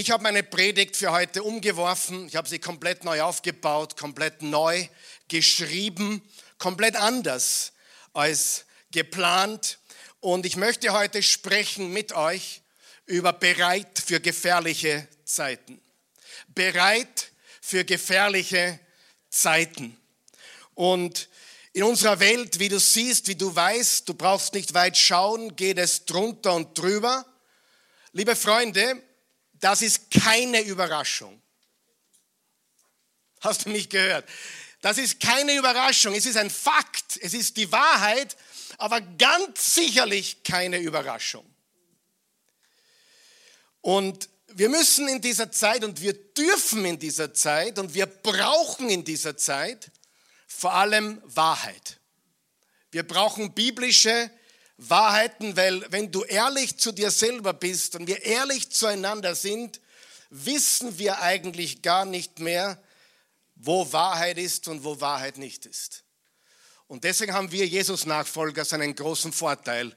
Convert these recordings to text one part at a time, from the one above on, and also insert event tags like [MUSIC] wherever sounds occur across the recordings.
Ich habe meine Predigt für heute umgeworfen. Ich habe sie komplett neu aufgebaut, komplett neu geschrieben, komplett anders als geplant. Und ich möchte heute sprechen mit euch über bereit für gefährliche Zeiten. Bereit für gefährliche Zeiten. Und in unserer Welt, wie du siehst, wie du weißt, du brauchst nicht weit schauen, geht es drunter und drüber. Liebe Freunde, das ist keine Überraschung. Hast du mich gehört? Das ist keine Überraschung, es ist ein Fakt, es ist die Wahrheit, aber ganz sicherlich keine Überraschung. Und wir müssen in dieser Zeit und wir dürfen in dieser Zeit und wir brauchen in dieser Zeit vor allem Wahrheit. Wir brauchen biblische Wahrheiten, weil wenn du ehrlich zu dir selber bist und wir ehrlich zueinander sind, wissen wir eigentlich gar nicht mehr, wo Wahrheit ist und wo Wahrheit nicht ist. Und deswegen haben wir Jesus-Nachfolger seinen großen Vorteil,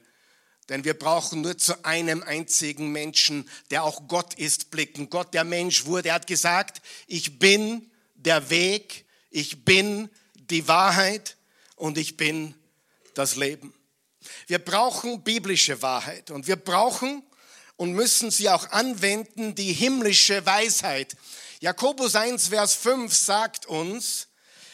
denn wir brauchen nur zu einem einzigen Menschen, der auch Gott ist, blicken. Gott, der Mensch wurde, er hat gesagt, ich bin der Weg, ich bin die Wahrheit und ich bin das Leben. Wir brauchen biblische Wahrheit und wir brauchen und müssen sie auch anwenden, die himmlische Weisheit. Jakobus 1, Vers 5 sagt uns,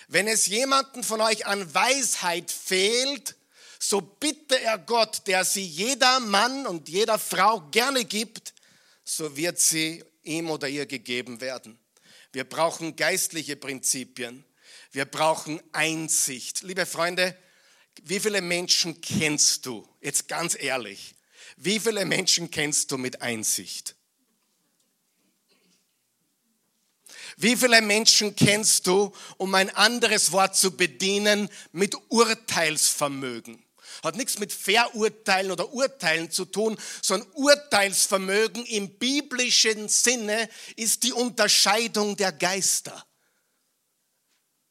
wenn es jemanden von euch an Weisheit fehlt, so bitte er Gott, der sie jeder Mann und jeder Frau gerne gibt, so wird sie ihm oder ihr gegeben werden. Wir brauchen geistliche Prinzipien. Wir brauchen Einsicht. Liebe Freunde, wie viele Menschen kennst du? Jetzt ganz ehrlich. Wie viele Menschen kennst du mit Einsicht? Wie viele Menschen kennst du, um ein anderes Wort zu bedienen, mit Urteilsvermögen? Hat nichts mit Verurteilen oder Urteilen zu tun, sondern Urteilsvermögen im biblischen Sinne ist die Unterscheidung der Geister.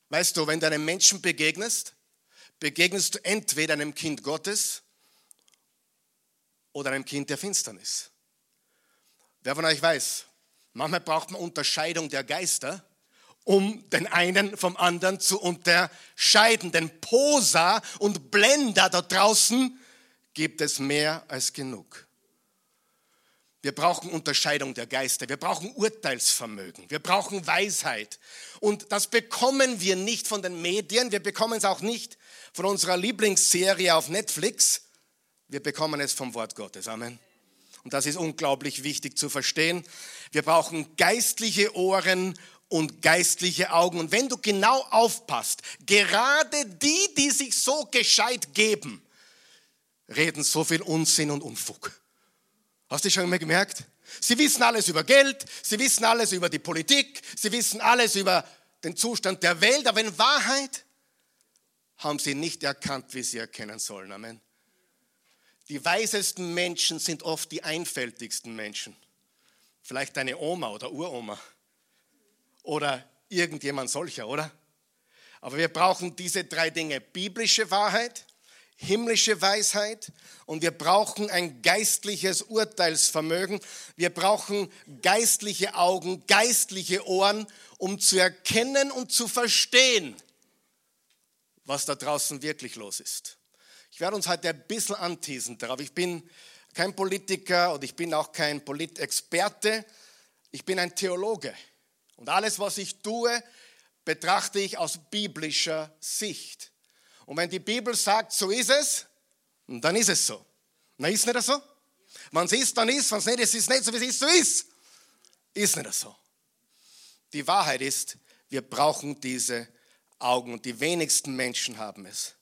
Weißt du, wenn du einem Menschen begegnest, begegnest du entweder einem Kind Gottes oder einem Kind der Finsternis. Wer von euch weiß, manchmal braucht man Unterscheidung der Geister, um den einen vom anderen zu unterscheiden. Denn Posa und Blender da draußen gibt es mehr als genug. Wir brauchen Unterscheidung der Geister. Wir brauchen Urteilsvermögen. Wir brauchen Weisheit. Und das bekommen wir nicht von den Medien. Wir bekommen es auch nicht von unserer Lieblingsserie auf Netflix. Wir bekommen es vom Wort Gottes. Amen. Und das ist unglaublich wichtig zu verstehen. Wir brauchen geistliche Ohren und geistliche Augen. Und wenn du genau aufpasst, gerade die, die sich so gescheit geben, reden so viel Unsinn und Unfug. Hast du schon mal gemerkt? Sie wissen alles über Geld, sie wissen alles über die Politik, sie wissen alles über den Zustand der Welt, aber in Wahrheit haben sie nicht erkannt, wie sie erkennen sollen. Amen. Die weisesten Menschen sind oft die einfältigsten Menschen. Vielleicht deine Oma oder Uroma oder irgendjemand solcher, oder? Aber wir brauchen diese drei Dinge. Biblische Wahrheit, himmlische Weisheit und wir brauchen ein geistliches Urteilsvermögen. Wir brauchen geistliche Augen, geistliche Ohren, um zu erkennen und zu verstehen, was da draußen wirklich los ist. Ich werde uns heute ein bisschen anteasen darauf. Ich bin kein Politiker und ich bin auch kein Politexperte. Ich bin ein Theologe. Und alles, was ich tue, betrachte ich aus biblischer Sicht. Und wenn die Bibel sagt, so ist es, dann ist es so. Na, ist nicht so? Wenn es ist, dann ist, wenn es nicht ist, ist es nicht so, wie es ist, so ist. Ist nicht so. Die Wahrheit ist, wir brauchen diese Augen und die wenigsten Menschen haben es.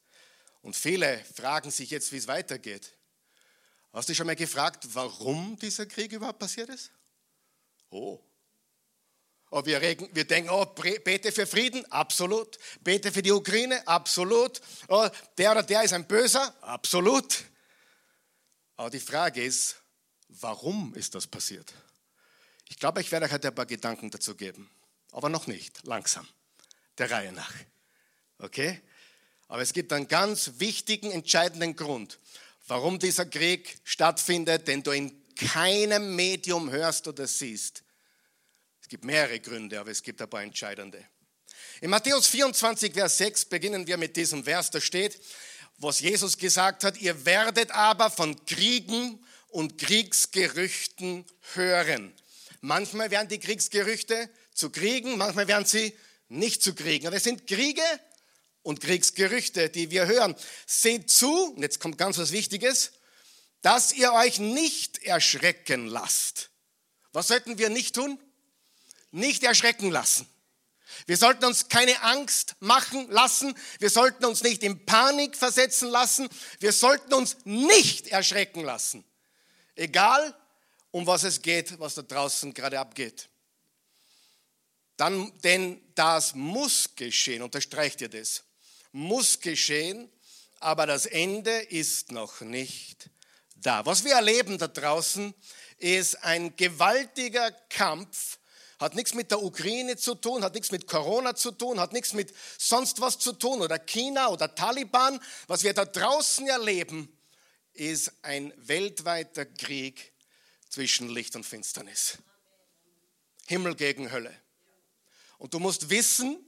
Und viele fragen sich jetzt, wie es weitergeht. Hast du schon mal gefragt, warum dieser Krieg überhaupt passiert ist? Oh, Oh, wir, regen, wir denken, oh, bete für Frieden, absolut. Bete für die Ukraine, absolut. Oh, der oder der ist ein Böser, absolut. Aber die Frage ist, warum ist das passiert? Ich glaube, ich werde euch heute ein paar Gedanken dazu geben. Aber noch nicht, langsam, der Reihe nach. Okay? Aber es gibt einen ganz wichtigen, entscheidenden Grund, warum dieser Krieg stattfindet, den du in keinem Medium hörst oder siehst. Es gibt mehrere Gründe, aber es gibt ein paar entscheidende. In Matthäus 24, Vers 6 beginnen wir mit diesem Vers, da steht, was Jesus gesagt hat, ihr werdet aber von Kriegen und Kriegsgerüchten hören. Manchmal werden die Kriegsgerüchte zu Kriegen, manchmal werden sie nicht zu Kriegen. Aber es sind Kriege und Kriegsgerüchte, die wir hören. Seht zu, und jetzt kommt ganz was Wichtiges, dass ihr euch nicht erschrecken lasst. Was sollten wir nicht tun? Nicht erschrecken lassen. Wir sollten uns keine Angst machen lassen. Wir sollten uns nicht in Panik versetzen lassen. Wir sollten uns nicht erschrecken lassen. Egal, um was es geht, was da draußen gerade abgeht. Dann, denn das muss geschehen, unterstreicht ihr das, muss geschehen, aber das Ende ist noch nicht da. Was wir erleben da draußen ist ein gewaltiger Kampf hat nichts mit der Ukraine zu tun, hat nichts mit Corona zu tun, hat nichts mit sonst was zu tun oder China oder Taliban. Was wir da draußen erleben, ist ein weltweiter Krieg zwischen Licht und Finsternis. Himmel gegen Hölle. Und du musst wissen,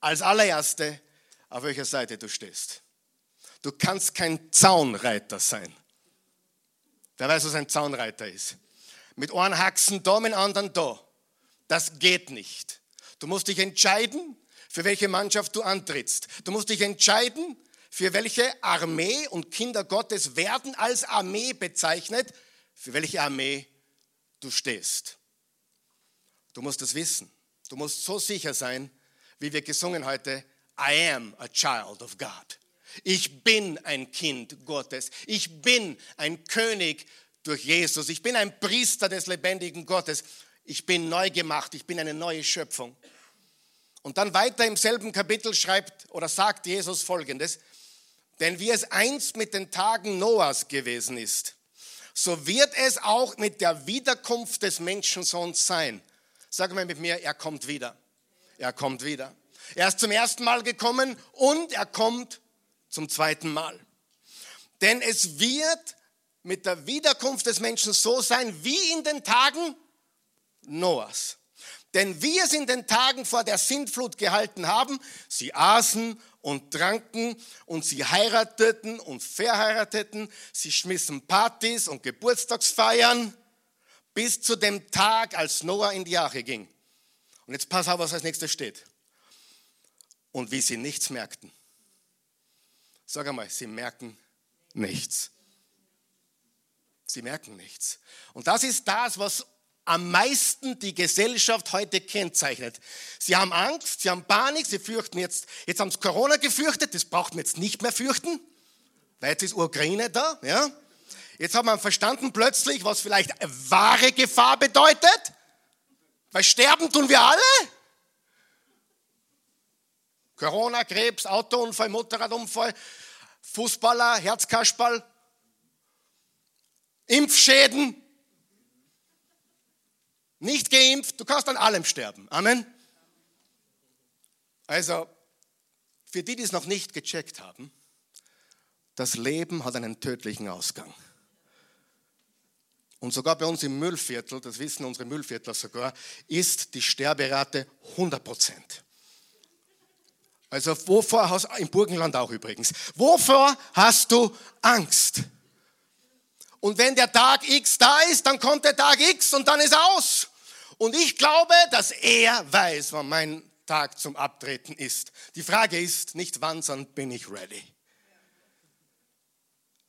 als allererste, auf welcher Seite du stehst. Du kannst kein Zaunreiter sein. Wer weiß, was ein Zaunreiter ist? Mit einem Haxen da, mit anderen da. Das geht nicht. Du musst dich entscheiden, für welche Mannschaft du antrittst. Du musst dich entscheiden, für welche Armee und Kinder Gottes werden als Armee bezeichnet, für welche Armee du stehst. Du musst es wissen. Du musst so sicher sein, wie wir gesungen heute, I am a child of God. Ich bin ein Kind Gottes. Ich bin ein König durch Jesus. Ich bin ein Priester des lebendigen Gottes ich bin neu gemacht, ich bin eine neue Schöpfung. Und dann weiter im selben Kapitel schreibt oder sagt Jesus folgendes, denn wie es einst mit den Tagen Noahs gewesen ist, so wird es auch mit der Wiederkunft des Menschensohns sein. Sag mal mit mir, er kommt wieder. Er kommt wieder. Er ist zum ersten Mal gekommen und er kommt zum zweiten Mal. Denn es wird mit der Wiederkunft des Menschen so sein wie in den Tagen Noahs. Denn wie es in den Tagen vor der Sintflut gehalten haben, sie aßen und tranken und sie heirateten und verheirateten, sie schmissen Partys und Geburtstagsfeiern bis zu dem Tag, als Noah in die Arche ging. Und jetzt pass auf, was als nächstes steht. Und wie sie nichts merkten. Sag einmal, sie merken nichts. Sie merken nichts. Und das ist das, was am meisten die Gesellschaft heute kennzeichnet. Sie haben Angst, sie haben Panik, sie fürchten jetzt, jetzt haben sie Corona gefürchtet, das braucht man jetzt nicht mehr fürchten, weil jetzt ist Ukraine da, ja. Jetzt haben wir verstanden plötzlich, was vielleicht wahre Gefahr bedeutet, weil sterben tun wir alle. Corona, Krebs, Autounfall, Motorradunfall, Fußballer, Herzkasperl, Impfschäden, nicht geimpft, du kannst an allem sterben. Amen. Also, für die, die es noch nicht gecheckt haben, das Leben hat einen tödlichen Ausgang. Und sogar bei uns im Müllviertel, das wissen unsere Müllviertler sogar, ist die Sterberate 100 Prozent. Also wovor hast du, im Burgenland auch übrigens, wovor hast du Angst? Und wenn der Tag X da ist, dann kommt der Tag X und dann ist aus. Und ich glaube, dass er weiß, wann mein Tag zum Abtreten ist. Die Frage ist nicht wann, sondern bin ich ready?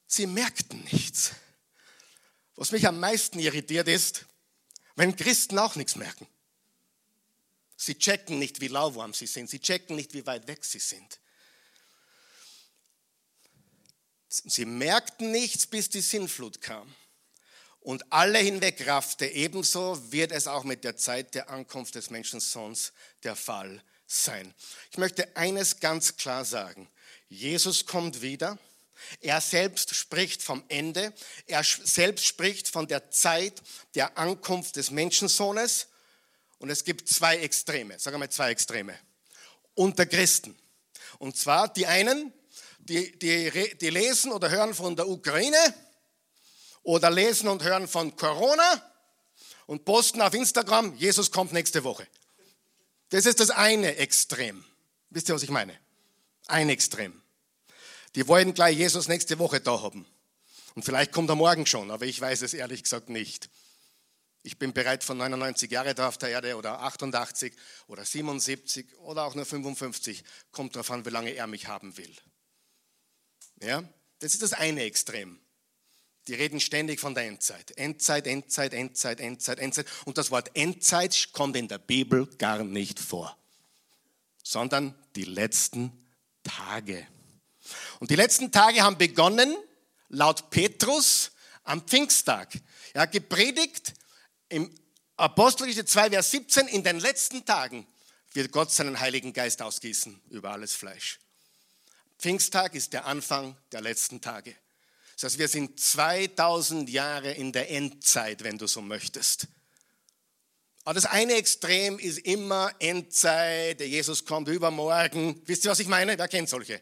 Sie merkten nichts. Was mich am meisten irritiert ist, wenn Christen auch nichts merken. Sie checken nicht, wie lauwarm sie sind. Sie checken nicht, wie weit weg sie sind. Sie merkten nichts, bis die Sinnflut kam und alle hinwegraffte, ebenso wird es auch mit der Zeit der Ankunft des Menschensohns der Fall sein. Ich möchte eines ganz klar sagen. Jesus kommt wieder. Er selbst spricht vom Ende. Er selbst spricht von der Zeit der Ankunft des Menschensohnes. Und es gibt zwei Extreme, sagen wir mal zwei Extreme, unter Christen. Und zwar die einen, die, die, die lesen oder hören von der Ukraine oder lesen und hören von Corona und posten auf Instagram, Jesus kommt nächste Woche. Das ist das eine Extrem. Wisst ihr, was ich meine? Ein Extrem. Die wollen gleich Jesus nächste Woche da haben. Und vielleicht kommt er morgen schon, aber ich weiß es ehrlich gesagt nicht. Ich bin bereit von 99 Jahren da auf der Erde oder 88 oder 77 oder auch nur 55. Kommt darauf an, wie lange er mich haben will. Ja, das ist das eine Extrem. Die reden ständig von der Endzeit. Endzeit, Endzeit, Endzeit, Endzeit, Endzeit. Und das Wort Endzeit kommt in der Bibel gar nicht vor, sondern die letzten Tage. Und die letzten Tage haben begonnen, laut Petrus, am Pfingsttag. Er hat gepredigt im Apostelgeschichte 2, Vers 17, in den letzten Tagen wird Gott seinen Heiligen Geist ausgießen über alles Fleisch. Pfingsttag ist der Anfang der letzten Tage. Das heißt, wir sind 2000 Jahre in der Endzeit, wenn du so möchtest. Aber das eine Extrem ist immer Endzeit, der Jesus kommt übermorgen. Wisst ihr, was ich meine? Wer kennt solche?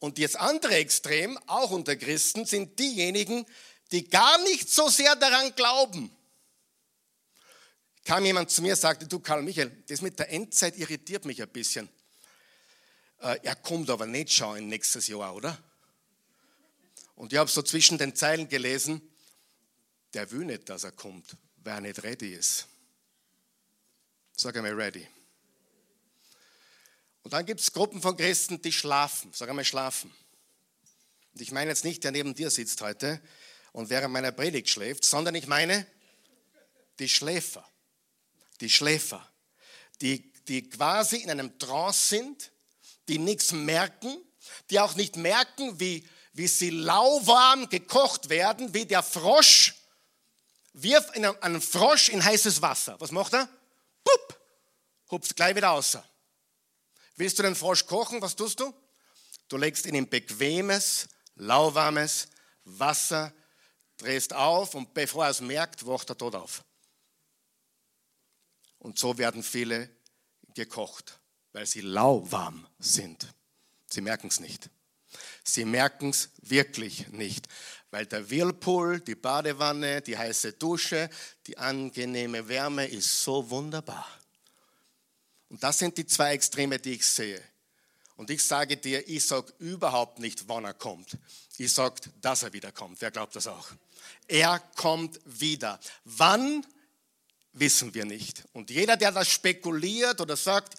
Und das andere Extrem, auch unter Christen, sind diejenigen, die gar nicht so sehr daran glauben. Kam jemand zu mir und sagte, du Karl Michael, das mit der Endzeit irritiert mich ein bisschen. Äh, er kommt aber nicht schon nächstes Jahr, oder? Und ich habe so zwischen den Zeilen gelesen, der will nicht, dass er kommt, wer nicht ready ist. Sag einmal ready. Und dann gibt es Gruppen von Christen, die schlafen. Sag einmal schlafen. Und ich meine jetzt nicht, der neben dir sitzt heute und während meiner Predigt schläft, sondern ich meine die Schläfer. Die Schläfer, die, die quasi in einem Trance sind, die nichts merken, die auch nicht merken, wie wie sie lauwarm gekocht werden, wie der Frosch wirft einen Frosch in heißes Wasser. Was macht er? Pup, hupft gleich wieder raus. Willst du den Frosch kochen? Was tust du? Du legst ihn in bequemes, lauwarmes Wasser, drehst auf und bevor er es merkt, wacht er tot auf. Und so werden viele gekocht, weil sie lauwarm sind. Sie merken es nicht. Sie merken es wirklich nicht, weil der Whirlpool, die Badewanne, die heiße Dusche, die angenehme Wärme ist so wunderbar. Und das sind die zwei Extreme, die ich sehe. Und ich sage dir, ich sage überhaupt nicht, wann er kommt. Ich sage, dass er wiederkommt. Wer glaubt das auch? Er kommt wieder. Wann, wissen wir nicht. Und jeder, der das spekuliert oder sagt,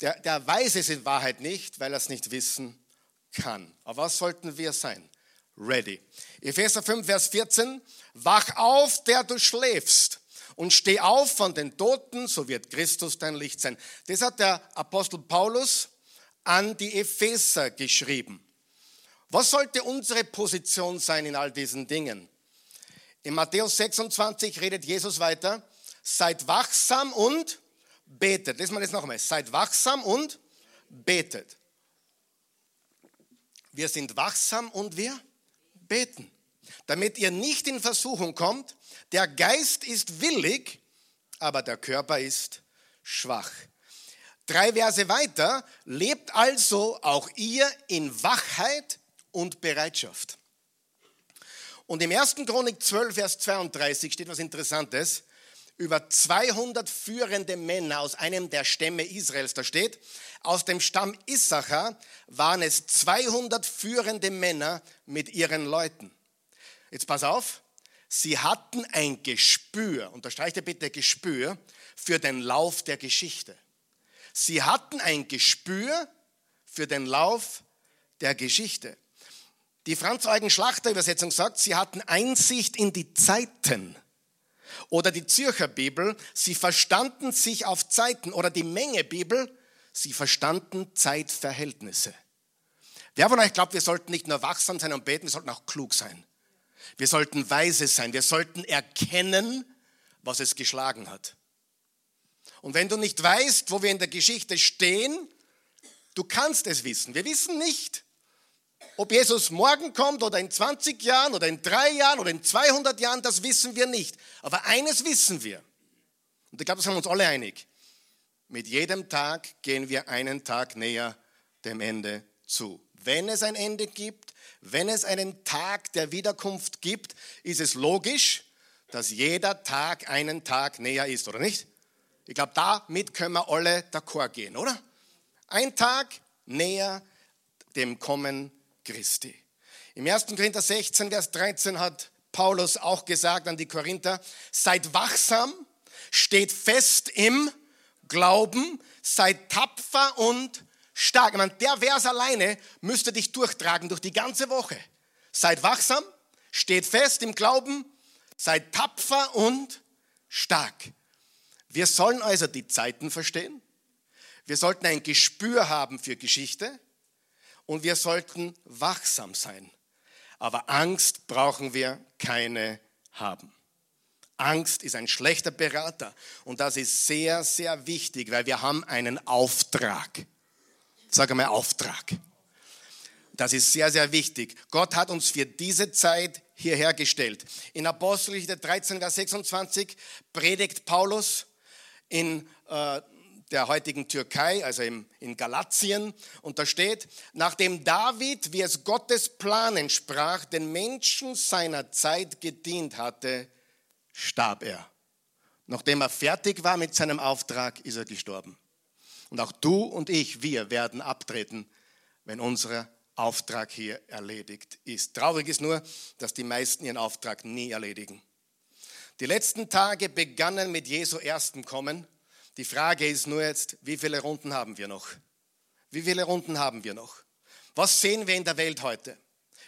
der, der weiß es in Wahrheit nicht, weil er es nicht wissen kann. Aber was sollten wir sein? Ready. Epheser 5, Vers 14. Wach auf, der du schläfst und steh auf von den Toten, so wird Christus dein Licht sein. Das hat der Apostel Paulus an die Epheser geschrieben. Was sollte unsere Position sein in all diesen Dingen? In Matthäus 26 redet Jesus weiter, seid wachsam und betet. Das mal jetzt noch einmal. Seid wachsam und betet. Wir sind wachsam und wir beten, damit ihr nicht in Versuchung kommt. Der Geist ist willig, aber der Körper ist schwach. Drei Verse weiter, lebt also auch ihr in Wachheit und Bereitschaft. Und im 1. Chronik 12, Vers 32 steht was Interessantes über 200 führende Männer aus einem der Stämme Israels. Da steht, aus dem Stamm Issachar waren es 200 führende Männer mit ihren Leuten. Jetzt pass auf, sie hatten ein Gespür, unterstreicht bitte Gespür, für den Lauf der Geschichte. Sie hatten ein Gespür für den Lauf der Geschichte. Die Franz-Eugen-Schlachter-Übersetzung sagt, sie hatten Einsicht in die Zeiten. Oder die Zürcher Bibel, sie verstanden sich auf Zeiten. Oder die Menge Bibel, sie verstanden Zeitverhältnisse. Wer von euch glaubt, wir sollten nicht nur wachsam sein und beten, wir sollten auch klug sein. Wir sollten weise sein. Wir sollten erkennen, was es geschlagen hat. Und wenn du nicht weißt, wo wir in der Geschichte stehen, du kannst es wissen. Wir wissen nicht, ob Jesus morgen kommt oder in 20 Jahren oder in drei Jahren oder in 200 Jahren, das wissen wir nicht. Aber eines wissen wir. Und ich glaube, das haben wir uns alle einig. Mit jedem Tag gehen wir einen Tag näher dem Ende zu. Wenn es ein Ende gibt, Wenn es einen Tag der Wiederkunft gibt, ist es logisch, dass jeder Tag einen Tag näher ist, oder nicht? Ich glaube, damit können wir alle d'accord gehen, oder? Ein Tag näher dem Kommen Christi. Im 1. Korinther 16, Vers 13 hat Paulus auch gesagt an die Korinther, seid wachsam, steht fest im Glauben, seid tapfer und stark. Ich meine, der Vers alleine müsste dich durchtragen durch die ganze Woche. Seid wachsam, steht fest im Glauben, seid tapfer und stark. Wir sollen also die Zeiten verstehen. Wir sollten ein Gespür haben für Geschichte und wir sollten wachsam sein. Aber Angst brauchen wir keine haben. Angst ist ein schlechter Berater und das ist sehr, sehr wichtig, weil wir haben einen Auftrag. Sag einmal Auftrag. Das ist sehr, sehr wichtig. Gott hat uns für diese Zeit hierher gestellt. In Apostelgeschichte 13, Vers 26 predigt Paulus in äh, der heutigen Türkei, also in Galatien. Und da steht, nachdem David, wie es Gottes Plan entsprach, den Menschen seiner Zeit gedient hatte, starb er. Nachdem er fertig war mit seinem Auftrag, ist er gestorben. Und auch du und ich, wir werden abtreten, wenn unser Auftrag hier erledigt ist. Traurig ist nur, dass die meisten ihren Auftrag nie erledigen. Die letzten Tage begannen mit Jesu ersten Kommen. Die Frage ist nur jetzt, wie viele Runden haben wir noch? Wie viele Runden haben wir noch? Was sehen wir in der Welt heute?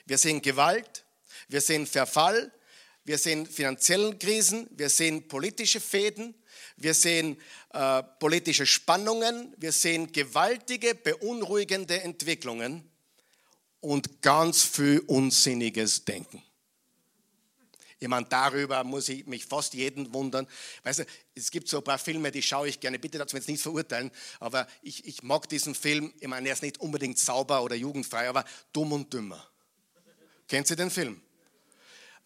Wir sehen Gewalt, wir sehen Verfall, wir sehen finanziellen Krisen, wir sehen politische Fäden, wir sehen äh, politische Spannungen, wir sehen gewaltige, beunruhigende Entwicklungen und ganz viel unsinniges Denken. Ich meine, darüber muss ich mich fast jeden wundern. Weißt du, es gibt so ein paar Filme, die schaue ich gerne. Bitte dazu jetzt nicht verurteilen, aber ich, ich mag diesen Film. Ich meine, er ist nicht unbedingt sauber oder jugendfrei, aber dumm und dümmer. Kennt ihr den Film?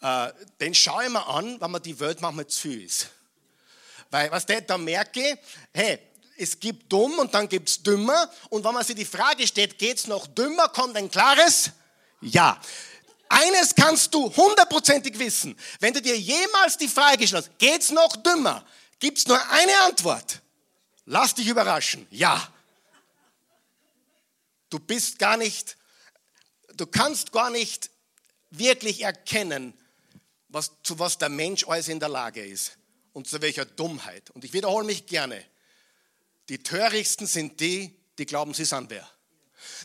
Äh, den schaue ich mir an, wenn man die Welt manchmal zu ist. Weil, was der da merke, hey, es gibt dumm und dann gibt es dümmer. Und wenn man sich die Frage stellt, geht es noch dümmer, kommt ein klares Ja. Eines kannst du hundertprozentig wissen. Wenn du dir jemals die Frage stellst, geht es noch dümmer, gibt es nur eine Antwort. Lass dich überraschen. Ja. Du bist gar nicht, du kannst gar nicht wirklich erkennen, was, zu was der Mensch alles in der Lage ist und zu welcher Dummheit. Und ich wiederhole mich gerne. Die Törichsten sind die, die glauben, sie sind wer.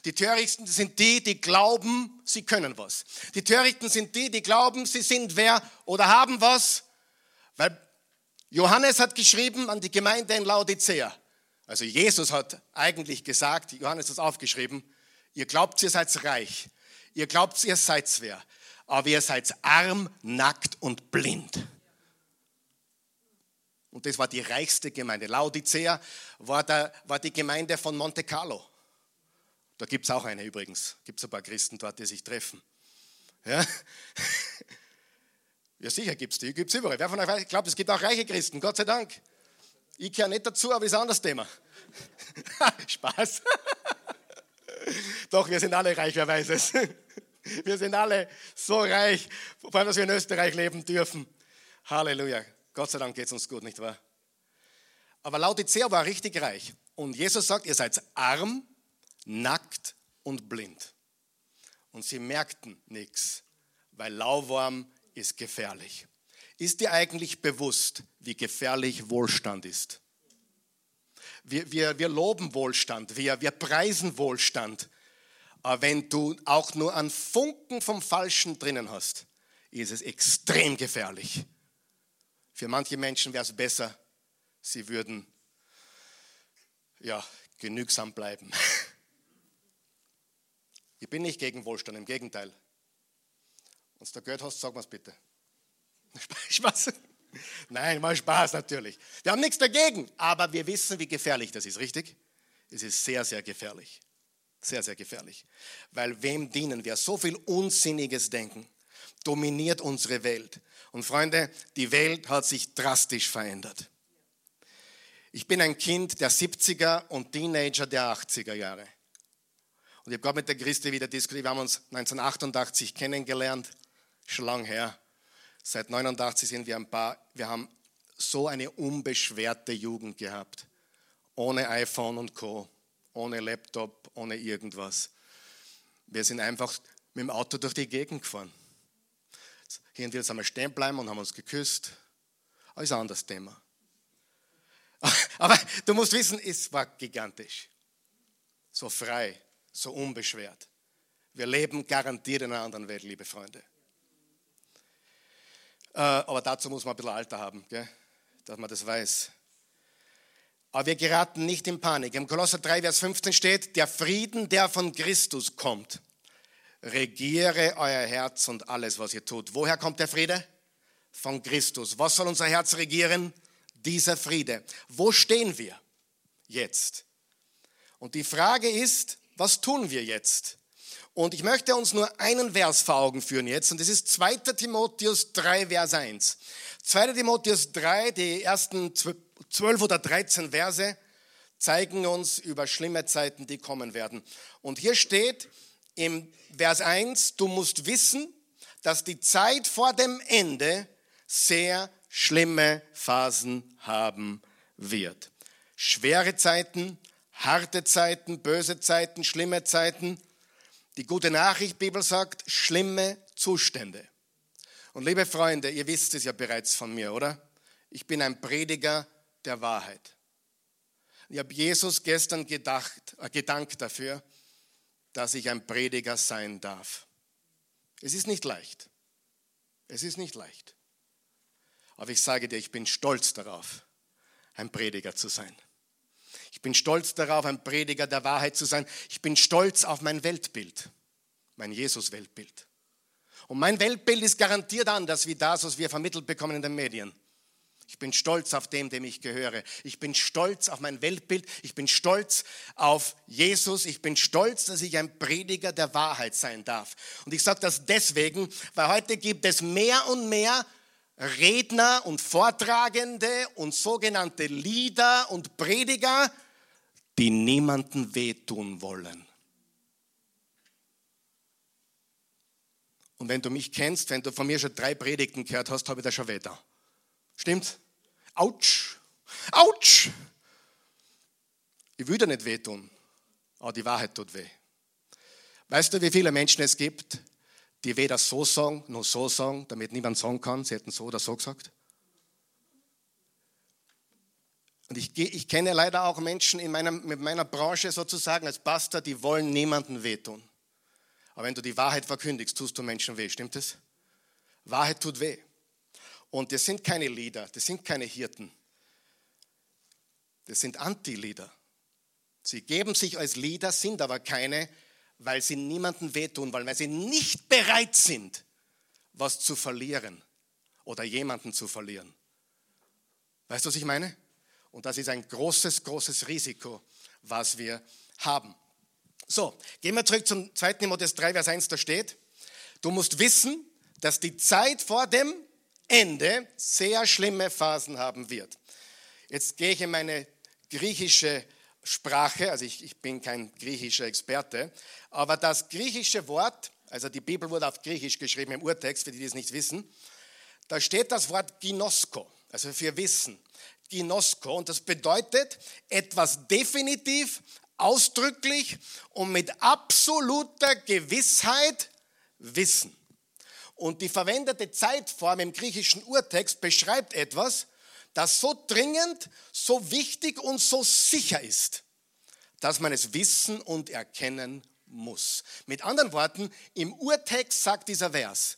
Die Törichten sind die, die glauben, sie können was. Die Törichten sind die, die glauben, sie sind wer oder haben was. Weil Johannes hat geschrieben an die Gemeinde in Laodicea. Also Jesus hat eigentlich gesagt, Johannes hat es aufgeschrieben, ihr glaubt, ihr seid reich. Ihr glaubt, ihr seid wer. Aber ihr seid arm, nackt und blind. Und das war die reichste Gemeinde. Laodicea war, der, war die Gemeinde von Monte Carlo. Da gibt es auch eine übrigens. Gibt es ein paar Christen dort, die sich treffen. Ja, [LAUGHS] ja sicher gibt es die. Gibt es überall. Wer von euch glaube, es gibt auch reiche Christen, Gott sei Dank. Ich gehöre nicht dazu, aber ist ein anderes Thema. [LAUGHS] Spaß. [LAUGHS] Doch, wir sind alle reich, wer weiß es. Wir sind alle so reich, vor allem, dass wir in Österreich leben dürfen. Halleluja. Gott sei Dank geht es uns gut, nicht wahr? Aber Laodicea war richtig reich. Und Jesus sagt, ihr seid arm, nackt und blind. Und sie merkten nichts, weil Lauwarm ist gefährlich. Ist dir eigentlich bewusst, wie gefährlich Wohlstand ist? Wir, wir, wir loben Wohlstand, wir, wir preisen Wohlstand. Aber wenn du auch nur einen Funken vom Falschen drinnen hast, ist es extrem gefährlich. Für manche Menschen wäre es besser, sie würden ja, genügsam bleiben. [LAUGHS] Ich bin nicht gegen Wohlstand, im Gegenteil. Wenn du Geld hast, sag mir es bitte. [LAUGHS] Spaß. Nein, mal Spaß natürlich. Wir haben nichts dagegen, aber wir wissen, wie gefährlich das ist, richtig? Es ist sehr, sehr gefährlich. Sehr, sehr gefährlich. Weil wem dienen wir? So viel unsinniges Denken dominiert unsere Welt. Und Freunde, die Welt hat sich drastisch verändert. Ich bin ein Kind der 70er und Teenager der 80er Jahre. Und ich habe gerade mit der Christi wieder diskutiert. Wir haben uns 1988 kennengelernt, schon lang her. Seit 89 sind wir ein paar. Wir haben so eine unbeschwerte Jugend gehabt. Ohne iPhone und Co., ohne Laptop, ohne irgendwas. Wir sind einfach mit dem Auto durch die Gegend gefahren. Hier und wieder sind wir stehen bleiben und haben uns geküsst. Ist ein anderes Thema. [LAUGHS] Aber du musst wissen, es war gigantisch. So frei, so unbeschwert. Wir leben garantiert in einer anderen Welt, liebe Freunde. Äh, aber dazu muss man ein bisschen Alter haben, dass man das weiß. Aber wir geraten nicht in Panik. Im Kolosser 3, Vers 15 steht, der Frieden, der von Christus kommt, regiere euer Herz und alles, was ihr tut. Woher kommt der Friede? Von Christus. Was soll unser Herz regieren? Dieser Friede. Wo stehen wir jetzt? Und die Frage ist, was tun wir jetzt? Und ich möchte uns nur einen Vers vor Augen führen jetzt, und das ist 2. Timotheus 3, Vers 1. 2. Timotheus 3, die ersten 12 oder 13 Verse zeigen uns über schlimme Zeiten, die kommen werden. Und hier steht im Vers 1, du musst wissen, dass die Zeit vor dem Ende sehr schlimme Phasen haben wird. Schwere Zeiten, harte Zeiten, böse Zeiten, schlimme Zeiten. Die gute Nachricht, Bibel sagt, schlimme Zustände. Und liebe Freunde, ihr wisst es ja bereits von mir, oder? Ich bin ein Prediger der Wahrheit. Ich habe Jesus gestern gedacht, äh, gedankt dafür, dass ich ein Prediger sein darf. Es ist nicht leicht. Es ist nicht leicht. Aber ich sage dir, ich bin stolz darauf, ein Prediger zu sein. Ich bin stolz darauf, ein Prediger der Wahrheit zu sein. Ich bin stolz auf mein Weltbild, mein Jesus-Weltbild. Und mein Weltbild ist garantiert anders wie das, was wir vermittelt bekommen in den Medien. Ich bin stolz auf dem, dem ich gehöre. Ich bin stolz auf mein Weltbild. Ich bin stolz auf Jesus. Ich bin stolz, dass ich ein Prediger der Wahrheit sein darf. Und ich sage das deswegen, weil heute gibt es mehr und mehr Redner und Vortragende und sogenannte Lieder und Prediger, die niemanden wehtun wollen. Und wenn du mich kennst, wenn du von mir schon drei Predigten gehört hast, habe ich da schon weh da. Stimmt? Autsch! Autsch! Ich dir nicht wehtun, aber die Wahrheit tut weh. Weißt du, wie viele Menschen es gibt, die weder so sagen, noch so sagen, damit niemand sagen kann, sie hätten so oder so gesagt? Und ich, ich kenne leider auch Menschen in meiner, mit meiner Branche sozusagen als Pastor, die wollen niemanden wehtun. Aber wenn du die Wahrheit verkündigst, tust du Menschen weh, stimmt es? Wahrheit tut weh. Und das sind keine Lieder, das sind keine Hirten. Das sind Anti-Lieder. Sie geben sich als Lieder, sind aber keine, weil sie niemanden wehtun wollen, weil sie nicht bereit sind, was zu verlieren oder jemanden zu verlieren. Weißt du, was ich meine? Und das ist ein großes, großes Risiko, was wir haben. So, gehen wir zurück zum 2. Timotheus 3, Vers 1, da steht, du musst wissen, dass die Zeit vor dem Ende sehr schlimme Phasen haben wird. Jetzt gehe ich in meine griechische Sprache, also ich, ich bin kein griechischer Experte, aber das griechische Wort, also die Bibel wurde auf Griechisch geschrieben im Urtext, für die, die es nicht wissen, da steht das Wort Ginosko, also für Wissen. Ginosko. Und das bedeutet etwas definitiv, ausdrücklich und mit absoluter Gewissheit wissen. Und die verwendete Zeitform im griechischen Urtext beschreibt etwas, das so dringend, so wichtig und so sicher ist, dass man es wissen und erkennen muss. Mit anderen Worten, im Urtext sagt dieser Vers,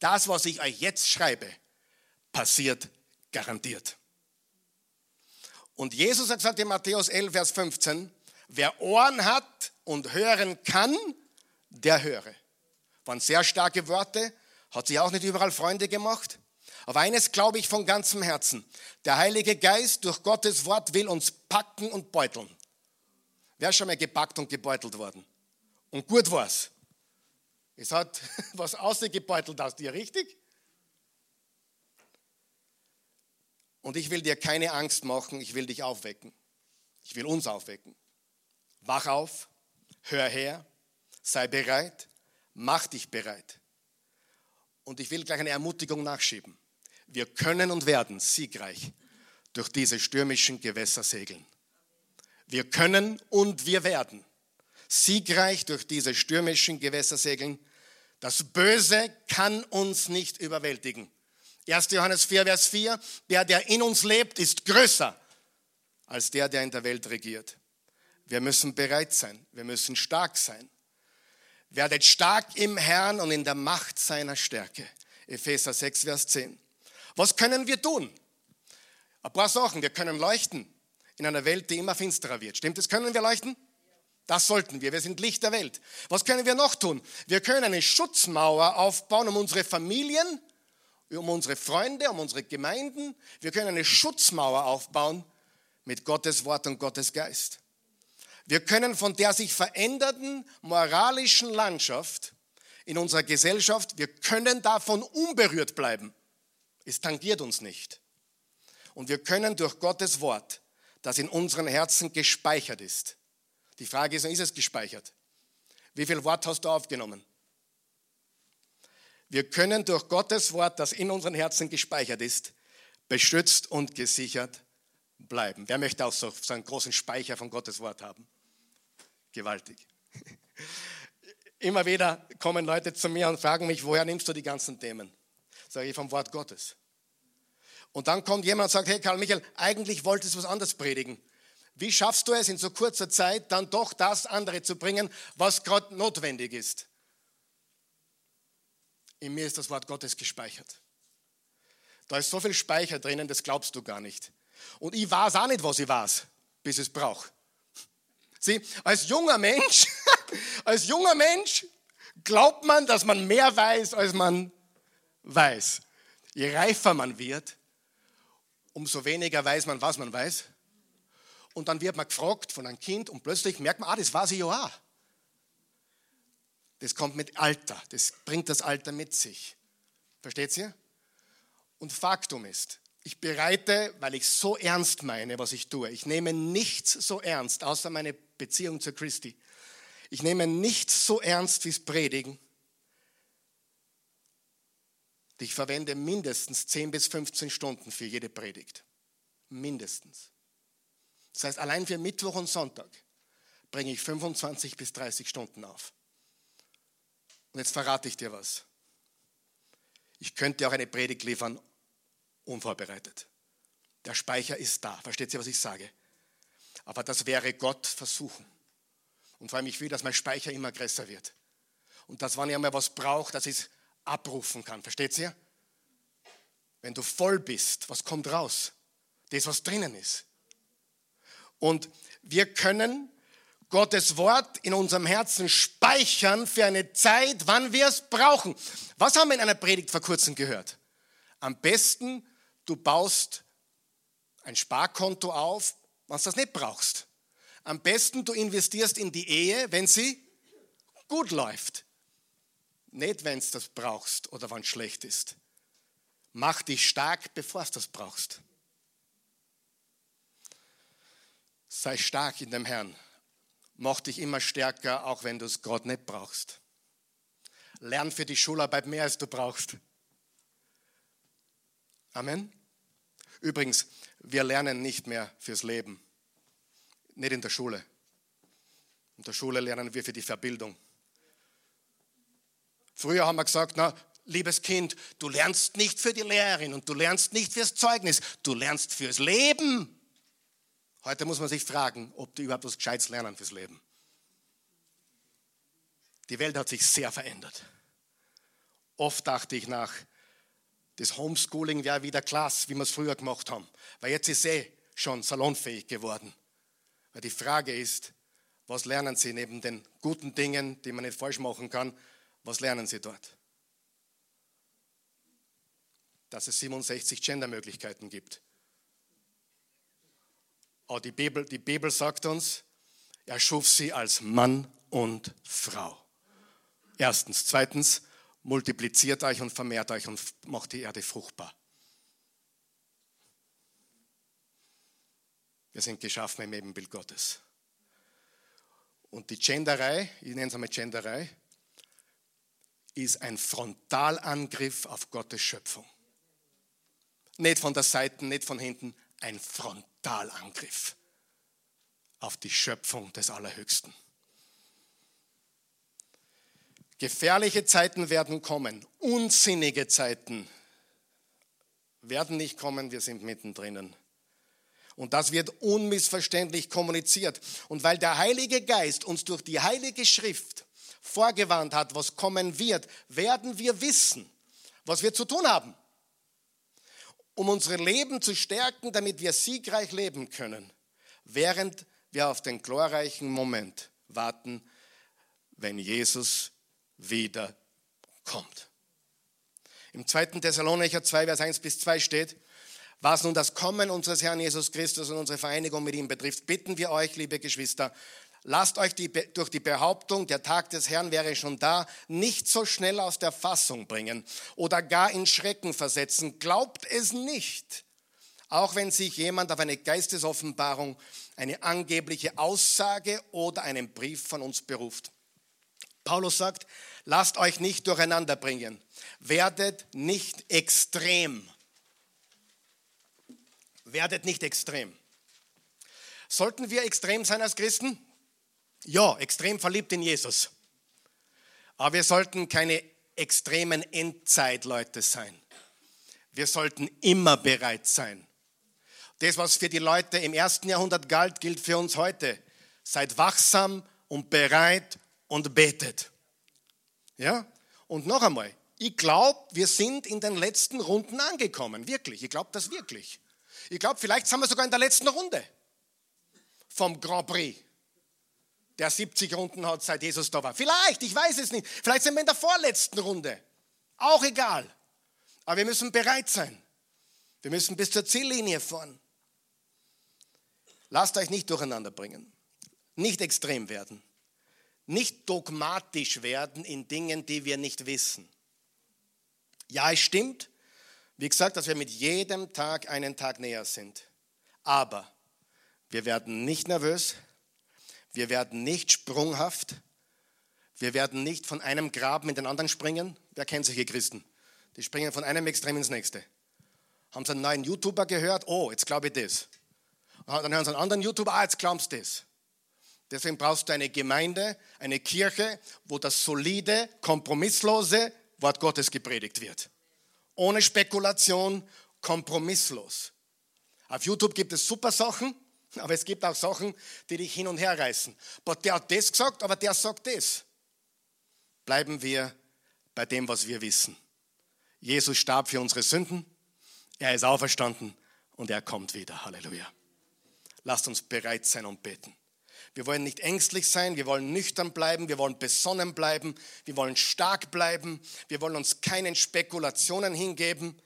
das, was ich euch jetzt schreibe, passiert garantiert. Und Jesus hat gesagt in Matthäus 11, Vers 15, wer Ohren hat und hören kann, der höre. Waren sehr starke Worte, hat sich auch nicht überall Freunde gemacht. Aber eines glaube ich von ganzem Herzen. Der Heilige Geist durch Gottes Wort will uns packen und beuteln. Wer ist schon mal gepackt und gebeutelt worden? Und gut war's. Es hat [LAUGHS] was ausgebeutelt aus dir, richtig? Und ich will dir keine Angst machen, ich will dich aufwecken. Ich will uns aufwecken. Wach auf, hör her, sei bereit, mach dich bereit. Und ich will gleich eine Ermutigung nachschieben. Wir können und werden siegreich durch diese stürmischen Gewässer segeln. Wir können und wir werden siegreich durch diese stürmischen Gewässer segeln. Das Böse kann uns nicht überwältigen. 1. Johannes 4, Vers 4, der, der in uns lebt, ist größer als der, der in der Welt regiert. Wir müssen bereit sein, wir müssen stark sein. Werdet stark im Herrn und in der Macht seiner Stärke. Epheser 6, Vers 10. Was können wir tun? Ein paar Sachen. Wir können leuchten in einer Welt, die immer finsterer wird. Stimmt es? Können wir leuchten? Das sollten wir. Wir sind Licht der Welt. Was können wir noch tun? Wir können eine Schutzmauer aufbauen um unsere Familien, um unsere Freunde, um unsere Gemeinden. Wir können eine Schutzmauer aufbauen mit Gottes Wort und Gottes Geist. Wir können von der sich veränderten moralischen Landschaft in unserer Gesellschaft, wir können davon unberührt bleiben. Es tangiert uns nicht. Und wir können durch Gottes Wort, das in unseren Herzen gespeichert ist. Die Frage ist, ist es gespeichert? Wie viel Wort hast du aufgenommen? Wir können durch Gottes Wort, das in unseren Herzen gespeichert ist, beschützt und gesichert bleiben. Wer möchte auch so, einen großen Speicher von Gottes Wort haben? Gewaltig. [LAUGHS] Immer wieder kommen Leute zu mir und fragen mich, woher nimmst du die ganzen Themen? Sage ich vom Wort Gottes. Und dann kommt jemand und sagt, hey Karl Michael, eigentlich wolltest du was anderes predigen. Wie schaffst du es in so kurzer Zeit dann doch das andere zu bringen, was gerade notwendig ist? In mir ist das Wort Gottes gespeichert. Da ist so viel Speicher drinnen, das glaubst du gar nicht. Und ich weiß auch nicht, was ich weiß, bis es brauche. Sieh, als junger Mensch, [LAUGHS] als junger Mensch glaubt man, dass man mehr weiß, als man weiß. Je reifer man wird, umso weniger weiß man, was man weiß. Und dann wird man gefragt von einem Kind und plötzlich merkt man, ah, das weiß ich ja auch. Das kommt mit Alter, das bringt das Alter mit sich. Versteht ihr? Und Faktum ist, ich bereite, weil ich so ernst meine, was ich tue. Ich nehme nichts so ernst, außer meine Beziehung zu Christi. Ich nehme nichts so ernst wie das Predigen. Ich verwende mindestens 10 bis 15 Stunden für jede Predigt. Mindestens. Das heißt, allein für Mittwoch und Sonntag bringe ich 25 bis 30 Stunden auf. Und jetzt verrate ich dir was. Ich könnte auch eine Predigt liefern, unvorbereitet. Der Speicher ist da. Versteht ihr, was ich sage? Aber das wäre Gott versuchen. Und vor allem, ich will, dass mein Speicher immer größer wird. Und dass, wenn ich einmal was brauche, dass ich es abrufen kann. Versteht ihr? Wenn du voll bist, was kommt raus? Das, was drinnen ist. Und wir können Gottes Wort in unserem Herzen speichern für eine Zeit, wann wir es brauchen. Was haben wir in einer Predigt vor kurzem gehört? Am besten, du baust ein Sparkonto auf, wenn du das nicht brauchst. Am besten, du investierst in die Ehe, wenn sie gut läuft. Nicht, wenn du das brauchst oder wenn es schlecht ist. Mach dich stark, bevor du das brauchst. Sei stark in dem Herrn. Mach dich immer stärker, auch wenn du es gerade nicht brauchst. Lern für die Schularbeit mehr, als du brauchst. Amen. Übrigens, wir lernen nicht mehr fürs Leben. Nicht in der Schule. In der Schule lernen wir für die Verbildung. Früher haben wir gesagt, na, liebes Kind, du lernst nicht für die Lehrerin und du lernst nicht fürs Zeugnis, du lernst fürs Leben. Heute muss man sich fragen, ob die überhaupt was Gescheites lernen fürs Leben. Die Welt hat sich sehr verändert. Oft dachte ich nach, das Homeschooling wäre wieder klasse, wie wir es früher gemacht haben. Weil jetzt ist eh schon salonfähig geworden. Weil die Frage ist, was lernen Sie neben den guten Dingen, die man nicht falsch machen kann, was lernen Sie dort? Dass es 67 Gendermöglichkeiten gibt. Aber die Bibel, die Bibel sagt uns, er schuf sie als Mann und Frau. Erstens. Zweitens, multipliziert euch und vermehrt euch und macht die Erde fruchtbar. Wir sind geschaffen im Ebenbild Gottes. Und die Genderei, ich nenne es einmal Genderei, ist ein Frontalangriff auf Gottes Schöpfung. Nicht von der Seite, nicht von hinten, ein Frontalangriff auf die Schöpfung des Allerhöchsten. Gefährliche Zeiten werden kommen, unsinnige Zeiten werden nicht kommen, wir sind mittendrin. Und das wird unmissverständlich kommuniziert. Und weil der Heilige Geist uns durch die Heilige Schrift vorgewarnt hat, was kommen wird, werden wir wissen, was wir zu tun haben, um unser Leben zu stärken, damit wir siegreich leben können, während wir auf den glorreichen Moment warten, wenn Jesus wieder kommt. Im 2. Thessalonicher 2, Vers 1 bis 2 steht, was nun das Kommen unseres Herrn Jesus Christus und unsere Vereinigung mit ihm betrifft, bitten wir euch, liebe Geschwister, lasst euch die, durch die Behauptung, der Tag des Herrn wäre schon da, nicht so schnell aus der Fassung bringen oder gar in Schrecken versetzen. Glaubt es nicht. Auch wenn sich jemand auf eine Geistesoffenbarung, eine angebliche Aussage oder einen Brief von uns beruft. Paulus sagt, lasst euch nicht durcheinander bringen. Werdet nicht extrem. Werdet nicht extrem. Sollten wir extrem sein als Christen? Ja, extrem verliebt in Jesus. Aber wir sollten keine extremen Endzeitleute sein. Wir sollten immer bereit sein. Das, was für die Leute im ersten Jahrhundert galt, gilt für uns heute. Seid wachsam und bereit und betet. Ja? Und noch einmal, ich glaube, wir sind in den letzten Runden angekommen. Wirklich. Ich glaube das wirklich. Ich glaube, vielleicht sind wir sogar in der letzten Runde vom Grand Prix, der 70 Runden hat, seit Jesus da war. Vielleicht, ich weiß es nicht. Vielleicht sind wir in der vorletzten Runde. Auch egal. Aber wir müssen bereit sein. Wir müssen bis zur Ziellinie fahren. Lasst euch nicht durcheinander bringen. Nicht extrem werden. Nicht dogmatisch werden in Dingen, die wir nicht wissen. Ja, es stimmt, wie gesagt, dass wir mit jedem Tag einen Tag näher sind. Aber wir werden nicht nervös, wir werden nicht sprunghaft, wir werden nicht von einem Graben in den anderen springen. Wer kennt solche Christen? Die springen von einem Extrem ins nächste. Haben sie einen neuen YouTuber gehört? Oh, jetzt glaube ich das. Dann hören sie einen anderen YouTuber, ah, jetzt glaubst du das. Deswegen brauchst du eine Gemeinde, eine Kirche, wo das solide, kompromisslose Wort Gottes gepredigt wird ohne Spekulation, kompromisslos. Auf YouTube gibt es super Sachen, aber es gibt auch Sachen, die dich hin und her reißen. Aber der hat das gesagt, aber der sagt das. Bleiben wir bei dem, was wir wissen. Jesus starb für unsere Sünden, er ist auferstanden und er kommt wieder. Halleluja. Lasst uns bereit sein und beten. Wir wollen nicht ängstlich sein, wir wollen nüchtern bleiben, wir wollen besonnen bleiben, wir wollen stark bleiben, wir wollen uns keinen Spekulationen hingeben,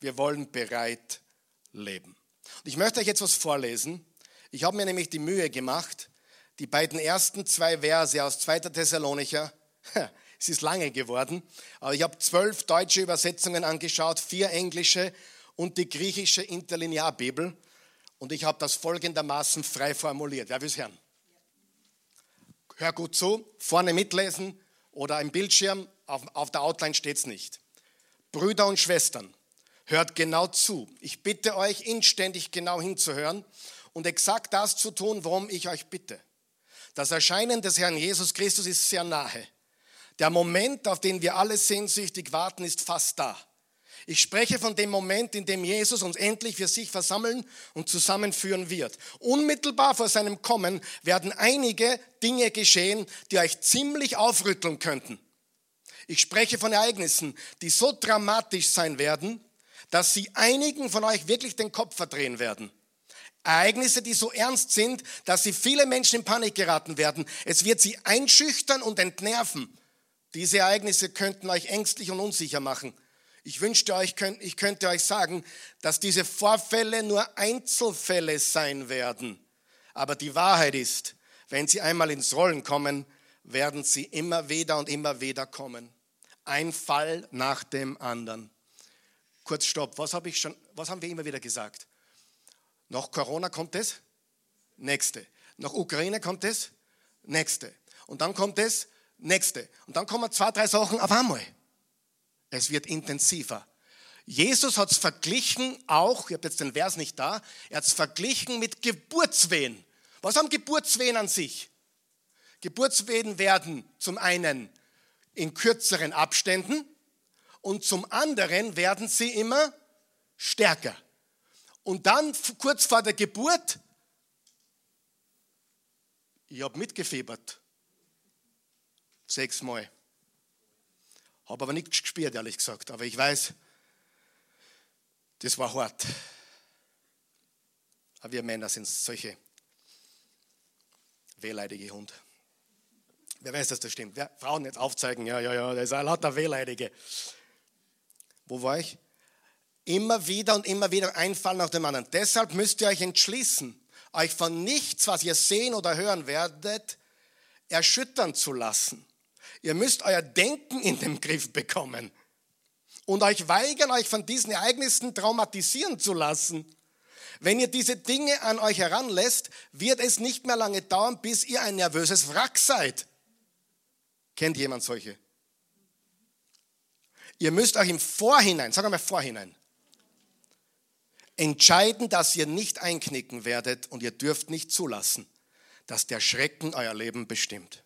wir wollen bereit leben. Und ich möchte euch jetzt was vorlesen. Ich habe mir nämlich die Mühe gemacht, die beiden ersten zwei Verse aus 2. Thessalonicher, [LAUGHS] es ist lange geworden, aber ich habe zwölf deutsche Übersetzungen angeschaut, vier englische und die griechische Interlinearbibel. Und ich habe das folgendermaßen frei formuliert. Wer will es hören? hör gut zu, vorne mitlesen oder im Bildschirm, auf, auf der Outline steht es nicht. Brüder und Schwestern, hört genau zu. Ich bitte euch inständig genau hinzuhören und exakt das zu tun, worum ich euch bitte. Das Erscheinen des Herrn Jesus Christus ist sehr nahe. Der Moment, auf den wir alle sehnsüchtig warten, ist fast da. Ich spreche von dem Moment, in dem Jesus uns endlich für sich versammeln und zusammenführen wird. Unmittelbar vor seinem Kommen werden einige Dinge geschehen, die euch ziemlich aufrütteln könnten. Ich spreche von Ereignissen, die so dramatisch sein werden, dass sie einigen von euch wirklich den Kopf verdrehen werden. Ereignisse, die so ernst sind, dass sie viele Menschen in Panik geraten werden. Es wird sie einschüchtern und entnerven. Diese Ereignisse könnten euch ängstlich und unsicher machen. Ich wünschte euch, ich könnte euch sagen, dass diese Vorfälle nur Einzelfälle sein werden. Aber die Wahrheit ist, wenn sie einmal ins Rollen kommen, werden sie immer wieder und immer wieder kommen. Ein Fall nach dem anderen. Kurz Stopp, was, habe ich schon, was haben wir immer wieder gesagt? Nach Corona kommt es? Nächste. Nach Ukraine kommt es? Nächste. Und dann kommt das nächste. Und dann kommen zwei, drei Sachen auf einmal. Es wird intensiver. Jesus hat es verglichen auch, ich habe jetzt den Vers nicht da, er hat es verglichen mit Geburtswehen. Was haben Geburtswehen an sich? Geburtswehen werden zum einen in kürzeren Abständen und zum anderen werden sie immer stärker. Und dann kurz vor der Geburt, ich habe mitgefiebert, sechsmal. Habe aber nichts gespürt, ehrlich gesagt. Aber ich weiß, das war hart. Aber wir Männer sind solche wehleidige Hunde. Wer weiß, dass das stimmt? Wer, Frauen jetzt aufzeigen, ja, ja, ja, das ist ein lauter Wehleidige. Wo war ich? Immer wieder und immer wieder ein Fall nach dem anderen. Deshalb müsst ihr euch entschließen, euch von nichts, was ihr sehen oder hören werdet, erschüttern zu lassen. Ihr müsst euer Denken in den Griff bekommen und euch weigern, euch von diesen Ereignissen traumatisieren zu lassen. Wenn ihr diese Dinge an euch heranlässt, wird es nicht mehr lange dauern, bis ihr ein nervöses Wrack seid. Kennt jemand solche? Ihr müsst euch im Vorhinein, sagen wir mal Vorhinein, entscheiden, dass ihr nicht einknicken werdet und ihr dürft nicht zulassen, dass der Schrecken euer Leben bestimmt.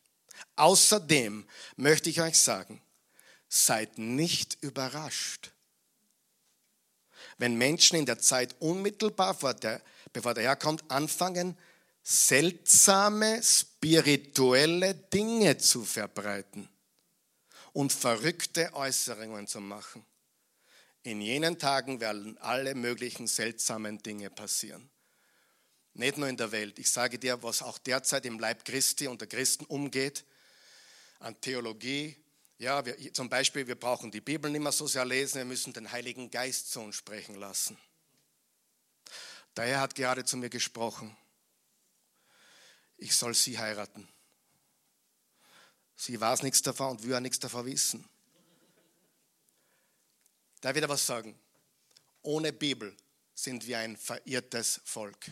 Außerdem möchte ich euch sagen, seid nicht überrascht, wenn Menschen in der Zeit unmittelbar, vor der, bevor der Herr kommt, anfangen, seltsame spirituelle Dinge zu verbreiten und verrückte Äußerungen zu machen. In jenen Tagen werden alle möglichen seltsamen Dinge passieren. Nicht nur in der Welt. Ich sage dir, was auch derzeit im Leib Christi unter Christen umgeht, an Theologie, ja, wir, zum Beispiel, wir brauchen die Bibel nicht mehr so sehr lesen, wir müssen den Heiligen Geist zu uns sprechen lassen. Der Herr hat gerade zu mir gesprochen, ich soll sie heiraten. Sie weiß nichts davon und will auch nichts davon wissen. Da wird er was sagen. Ohne Bibel sind wir ein verirrtes Volk.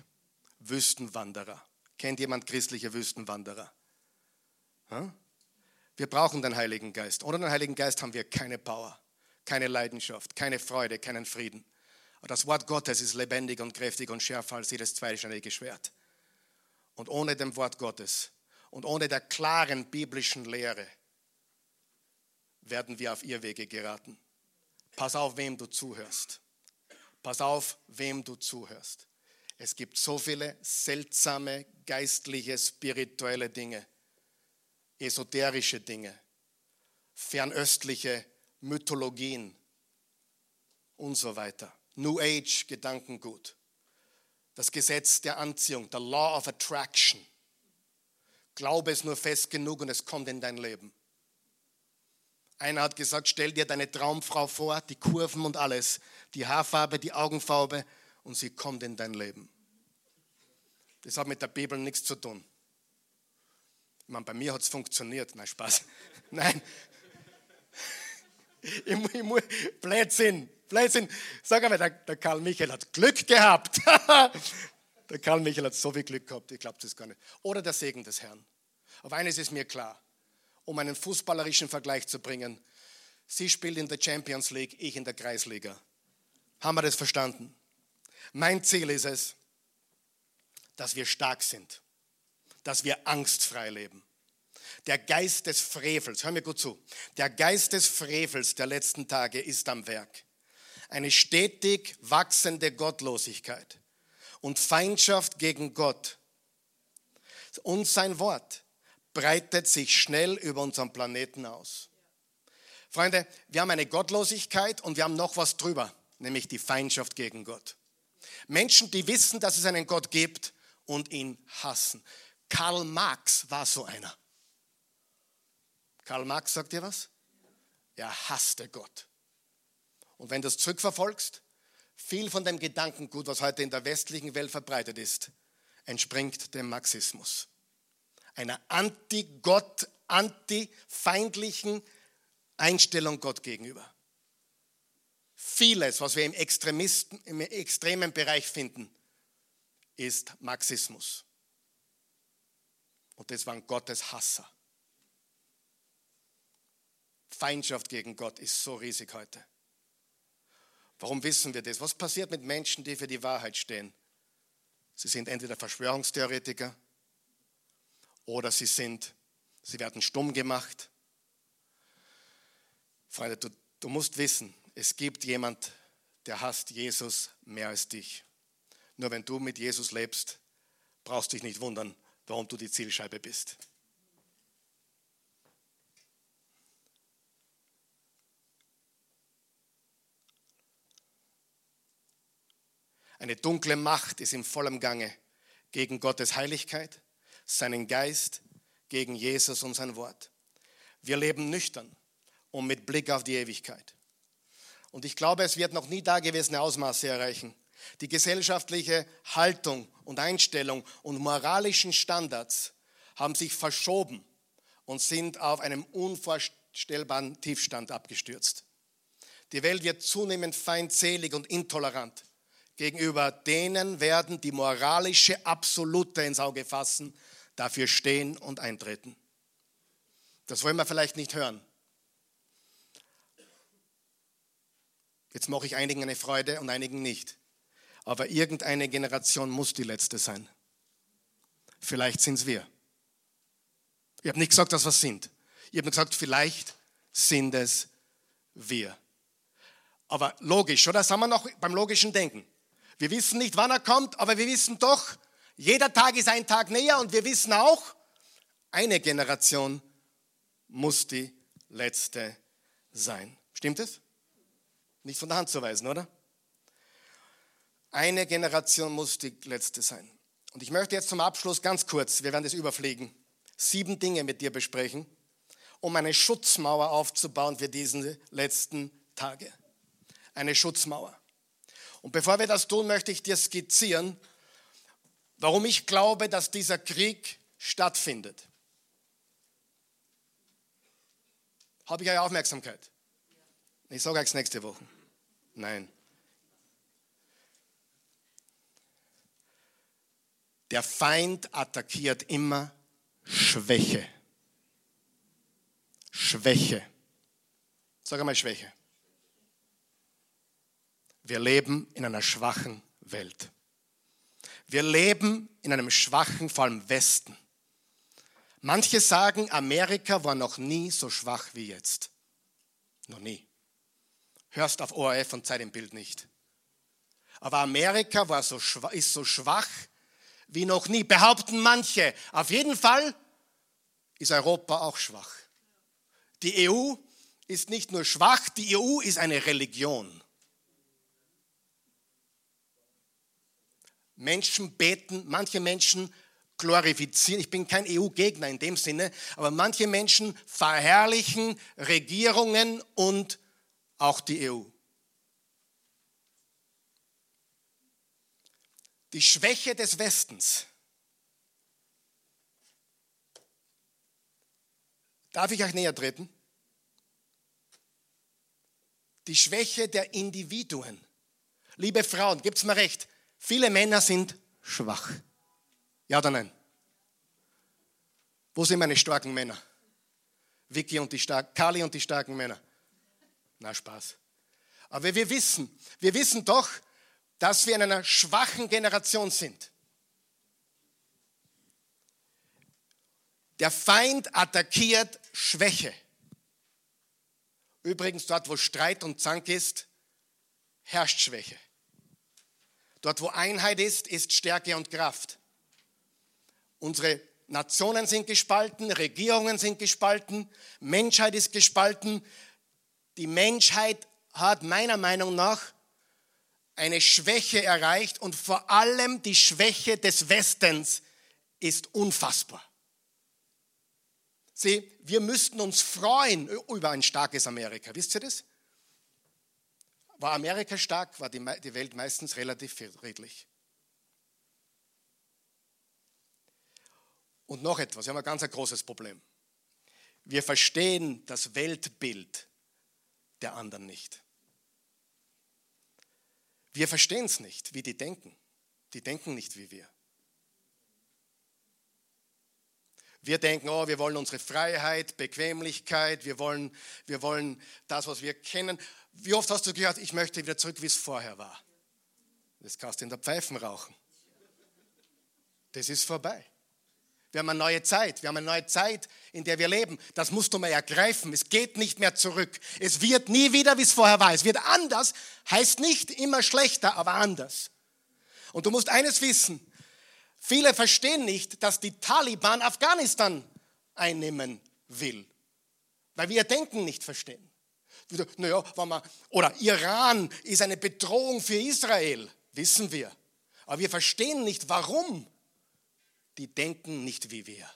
Wüstenwanderer. Kennt jemand christliche Wüstenwanderer? Wir brauchen den Heiligen Geist. Ohne den Heiligen Geist haben wir keine Power, keine Leidenschaft, keine Freude, keinen Frieden. Das Wort Gottes ist lebendig und kräftig und schärfer als jedes zweischneidige Schwert. Und ohne dem Wort Gottes und ohne der klaren biblischen Lehre werden wir auf Irrwege geraten. Pass auf, wem du zuhörst. Pass auf, wem du zuhörst. Es gibt so viele seltsame, geistliche, spirituelle Dinge esoterische Dinge, fernöstliche Mythologien und so weiter. New Age Gedankengut. Das Gesetz der Anziehung, der Law of Attraction. Glaube es nur fest genug und es kommt in dein Leben. Einer hat gesagt, stell dir deine Traumfrau vor, die Kurven und alles, die Haarfarbe, die Augenfarbe und sie kommt in dein Leben. Das hat mit der Bibel nichts zu tun. Ich meine, bei mir hat es funktioniert. Nein, Spaß. [LAUGHS] Nein. [LAUGHS] Ich, ich Blödsinn, Blödsinn. Sag einmal, der, der Karl Michael hat Glück gehabt. [LAUGHS] der Karl Michael hat so viel Glück gehabt, ich glaube das gar nicht. Oder der Segen des Herrn. Aber eines ist mir klar, um einen fußballerischen Vergleich zu bringen. Sie spielt in der Champions League, ich in der Kreisliga. Haben wir das verstanden? Mein Ziel ist es, dass wir stark sind dass wir angstfrei leben. Der Geist des Frevels, hör mir gut zu, der Geist des Frevels der letzten Tage ist am Werk. Eine stetig wachsende Gottlosigkeit und Feindschaft gegen Gott und sein Wort breitet sich schnell über unseren Planeten aus. Freunde, wir haben eine Gottlosigkeit und wir haben noch was drüber, nämlich die Feindschaft gegen Gott. Menschen, die wissen, dass es einen Gott gibt und ihn hassen. Karl Marx war so einer. Karl Marx sagt dir was? Er hasste Gott. Und wenn du es zurückverfolgst, viel von dem Gedankengut, was heute in der westlichen Welt verbreitet ist, entspringt dem Marxismus. Einer anti-Gott, anti-feindlichen Einstellung Gott gegenüber. Vieles, was wir im, Extremisten, im extremen Bereich finden, ist Marxismus. Und das waren Gottes Hasser. Feindschaft gegen Gott ist so riesig heute. Warum wissen wir das? Was passiert mit Menschen, die für die Wahrheit stehen? Sie sind entweder Verschwörungstheoretiker oder sie sind, sie werden stumm gemacht. Freunde, du, du musst wissen, es gibt jemand, der hasst Jesus mehr als dich. Nur wenn du mit Jesus lebst, brauchst du dich nicht wundern, warum du die Zielscheibe bist. Eine dunkle Macht ist im vollen Gange gegen Gottes Heiligkeit, seinen Geist, gegen Jesus und sein Wort. Wir leben nüchtern und mit Blick auf die Ewigkeit. Und ich glaube, es wird noch nie dagewesene Ausmaße erreichen. Die gesellschaftliche Haltung und Einstellung und moralischen Standards haben sich verschoben und sind auf einem unvorstellbaren Tiefstand abgestürzt. Die Welt wird zunehmend feindselig und intolerant. Gegenüber denen werden die moralische Absolute ins Auge fassen, dafür stehen und eintreten. Das wollen wir vielleicht nicht hören. Jetzt mache ich einigen eine Freude und einigen nicht. Aber irgendeine Generation muss die letzte sein. Vielleicht sind es wir. Ich habe nicht gesagt, dass wir sind. Ich habe nur gesagt, vielleicht sind es wir. Aber logisch, oder? Sind wir noch beim logischen Denken? Wir wissen nicht, wann er kommt, aber wir wissen doch, jeder Tag ist ein Tag näher und wir wissen auch, eine Generation muss die letzte sein. Stimmt es? Nicht von der Hand zu weisen, oder? Eine Generation muss die letzte sein. Und ich möchte jetzt zum Abschluss ganz kurz, wir werden das überfliegen, sieben Dinge mit dir besprechen, um eine Schutzmauer aufzubauen für diese letzten Tage. Eine Schutzmauer. Und bevor wir das tun, möchte ich dir skizzieren, warum ich glaube, dass dieser Krieg stattfindet. Habe ich eure Aufmerksamkeit? Ich sage euch nächste Woche. Nein. Der Feind attackiert immer Schwäche. Schwäche. Sag einmal Schwäche. Wir leben in einer schwachen Welt. Wir leben in einem schwachen, vor allem Westen. Manche sagen, Amerika war noch nie so schwach wie jetzt. Noch nie. Hörst auf ORF und Zeit im Bild nicht. Aber Amerika war so schwach, ist so schwach wie noch nie, behaupten manche. Auf jeden Fall ist Europa auch schwach. Die EU ist nicht nur schwach, die EU ist eine Religion. Menschen beten, manche Menschen glorifizieren, ich bin kein EU-Gegner in dem Sinne, aber manche Menschen verherrlichen Regierungen und auch die EU. Die Schwäche des Westens. Darf ich euch näher treten? Die Schwäche der Individuen. Liebe Frauen, gibt es mir recht, Viele Männer sind schwach. Ja oder nein? Wo sind meine starken Männer? Vicky und die starken, Kali und die starken Männer. Na Spaß. Aber wir wissen, wir wissen doch, dass wir in einer schwachen Generation sind. Der Feind attackiert Schwäche. Übrigens, dort, wo Streit und Zank ist, herrscht Schwäche. Dort, wo Einheit ist, ist Stärke und Kraft. Unsere Nationen sind gespalten, Regierungen sind gespalten, Menschheit ist gespalten. Die Menschheit hat meiner Meinung nach eine Schwäche erreicht und vor allem die Schwäche des Westens ist unfassbar. Sieh, wir müssten uns freuen über ein starkes Amerika. Wisst ihr das? War Amerika stark, war die, Welt meistens relativ friedlich. Und noch etwas, wir haben ein ganz ein großes Problem. Wir verstehen das Weltbild der anderen nicht. Wir verstehen es nicht, wie die denken. Die denken nicht wie wir. Wir denken, oh, wir wollen unsere Freiheit, Bequemlichkeit, wir wollen, wir wollen das, was wir kennen. Wie oft hast du gehört, ich möchte wieder zurück, wie es vorher war? Das kannst du in der Pfeifen rauchen. Das ist vorbei. Wir haben eine neue Zeit. Wir haben eine neue Zeit, in der wir leben. Das musst du mal ergreifen. Es geht nicht mehr zurück. Es wird nie wieder, wie es vorher war. Es wird anders. Heißt nicht immer schlechter, aber anders. Und du musst eines wissen. Viele verstehen nicht, dass die Taliban Afghanistan einnehmen will. Weil wir ihr Denken nicht verstehen. Naja, oder Iran ist eine Bedrohung für Israel. Wissen wir. Aber wir verstehen nicht, warum die denken nicht wie wir.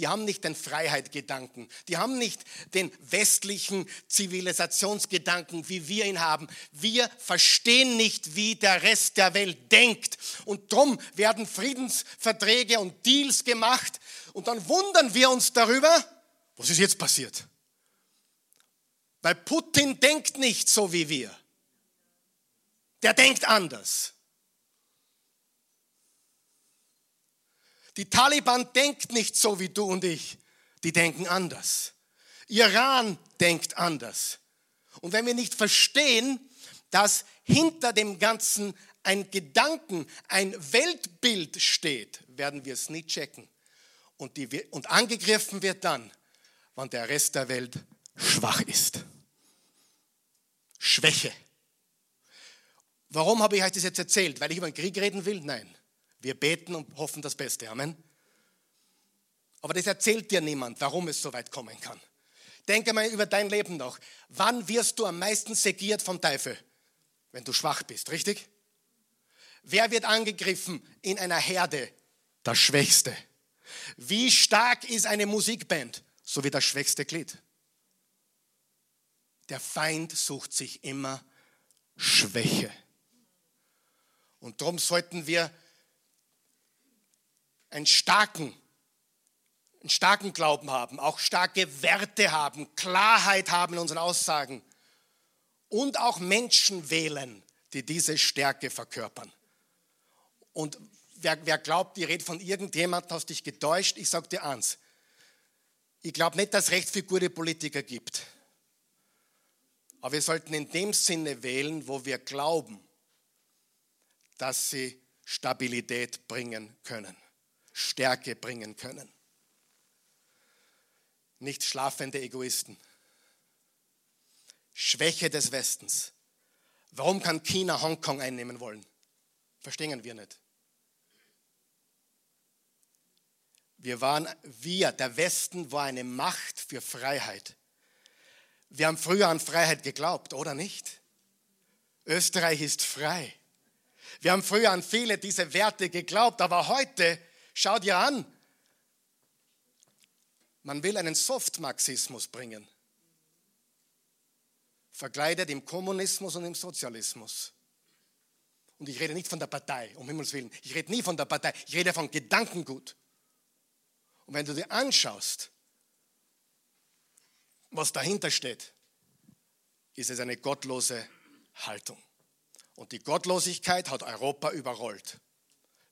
Die haben nicht den Freiheitsgedanken. Die haben nicht den westlichen Zivilisationsgedanken, wie wir ihn haben. Wir verstehen nicht, wie der Rest der Welt denkt. Und darum werden Friedensverträge und Deals gemacht. Und dann wundern wir uns darüber, was ist jetzt passiert? Weil Putin denkt nicht so wie wir. Der denkt anders. Die Taliban denkt nicht so wie du und ich. Die denken anders. Iran denkt anders. Und wenn wir nicht verstehen, dass hinter dem Ganzen ein Gedanken, ein Weltbild steht, werden wir es nie checken. Und, die, und angegriffen wird dann, wann der Rest der Welt schwach ist. Schwäche. Warum habe ich euch das jetzt erzählt? Weil ich über den Krieg reden will? Nein. Wir beten und hoffen das Beste. Amen. Aber das erzählt dir niemand, warum es so weit kommen kann. Denke mal über dein Leben noch. Wann wirst du am meisten segiert vom Teufel? Wenn du schwach bist, richtig? Wer wird angegriffen in einer Herde? Der Schwächste. Wie stark ist eine Musikband? So wie das schwächste Glied. Der Feind sucht sich immer Schwäche. Und darum sollten wir einen starken, einen starken Glauben haben, auch starke Werte haben, Klarheit haben in unseren Aussagen und auch Menschen wählen, die diese Stärke verkörpern. Und wer, wer glaubt, die redet von irgendjemand, hast dich getäuscht, ich sage dir eins. Ich glaube nicht, dass es recht viele gute Politiker gibt. Aber wir sollten in dem Sinne wählen, wo wir glauben, dass sie Stabilität bringen können. Stärke bringen können. Nicht schlafende Egoisten. Schwäche des Westens. Warum kann China Hongkong einnehmen wollen? Verstehen wir nicht. Wir waren, wir, der Westen war eine Macht für Freiheit. Wir haben früher an Freiheit geglaubt, oder nicht? Österreich ist frei. Wir haben früher an viele dieser Werte geglaubt, aber heute Schau dir an, man will einen Softmarxismus bringen, verkleidet im Kommunismus und im Sozialismus. Und ich rede nicht von der Partei, um Himmels Willen. Ich rede nie von der Partei, ich rede von Gedankengut. Und wenn du dir anschaust, was dahinter steht, ist es eine gottlose Haltung. Und die Gottlosigkeit hat Europa überrollt.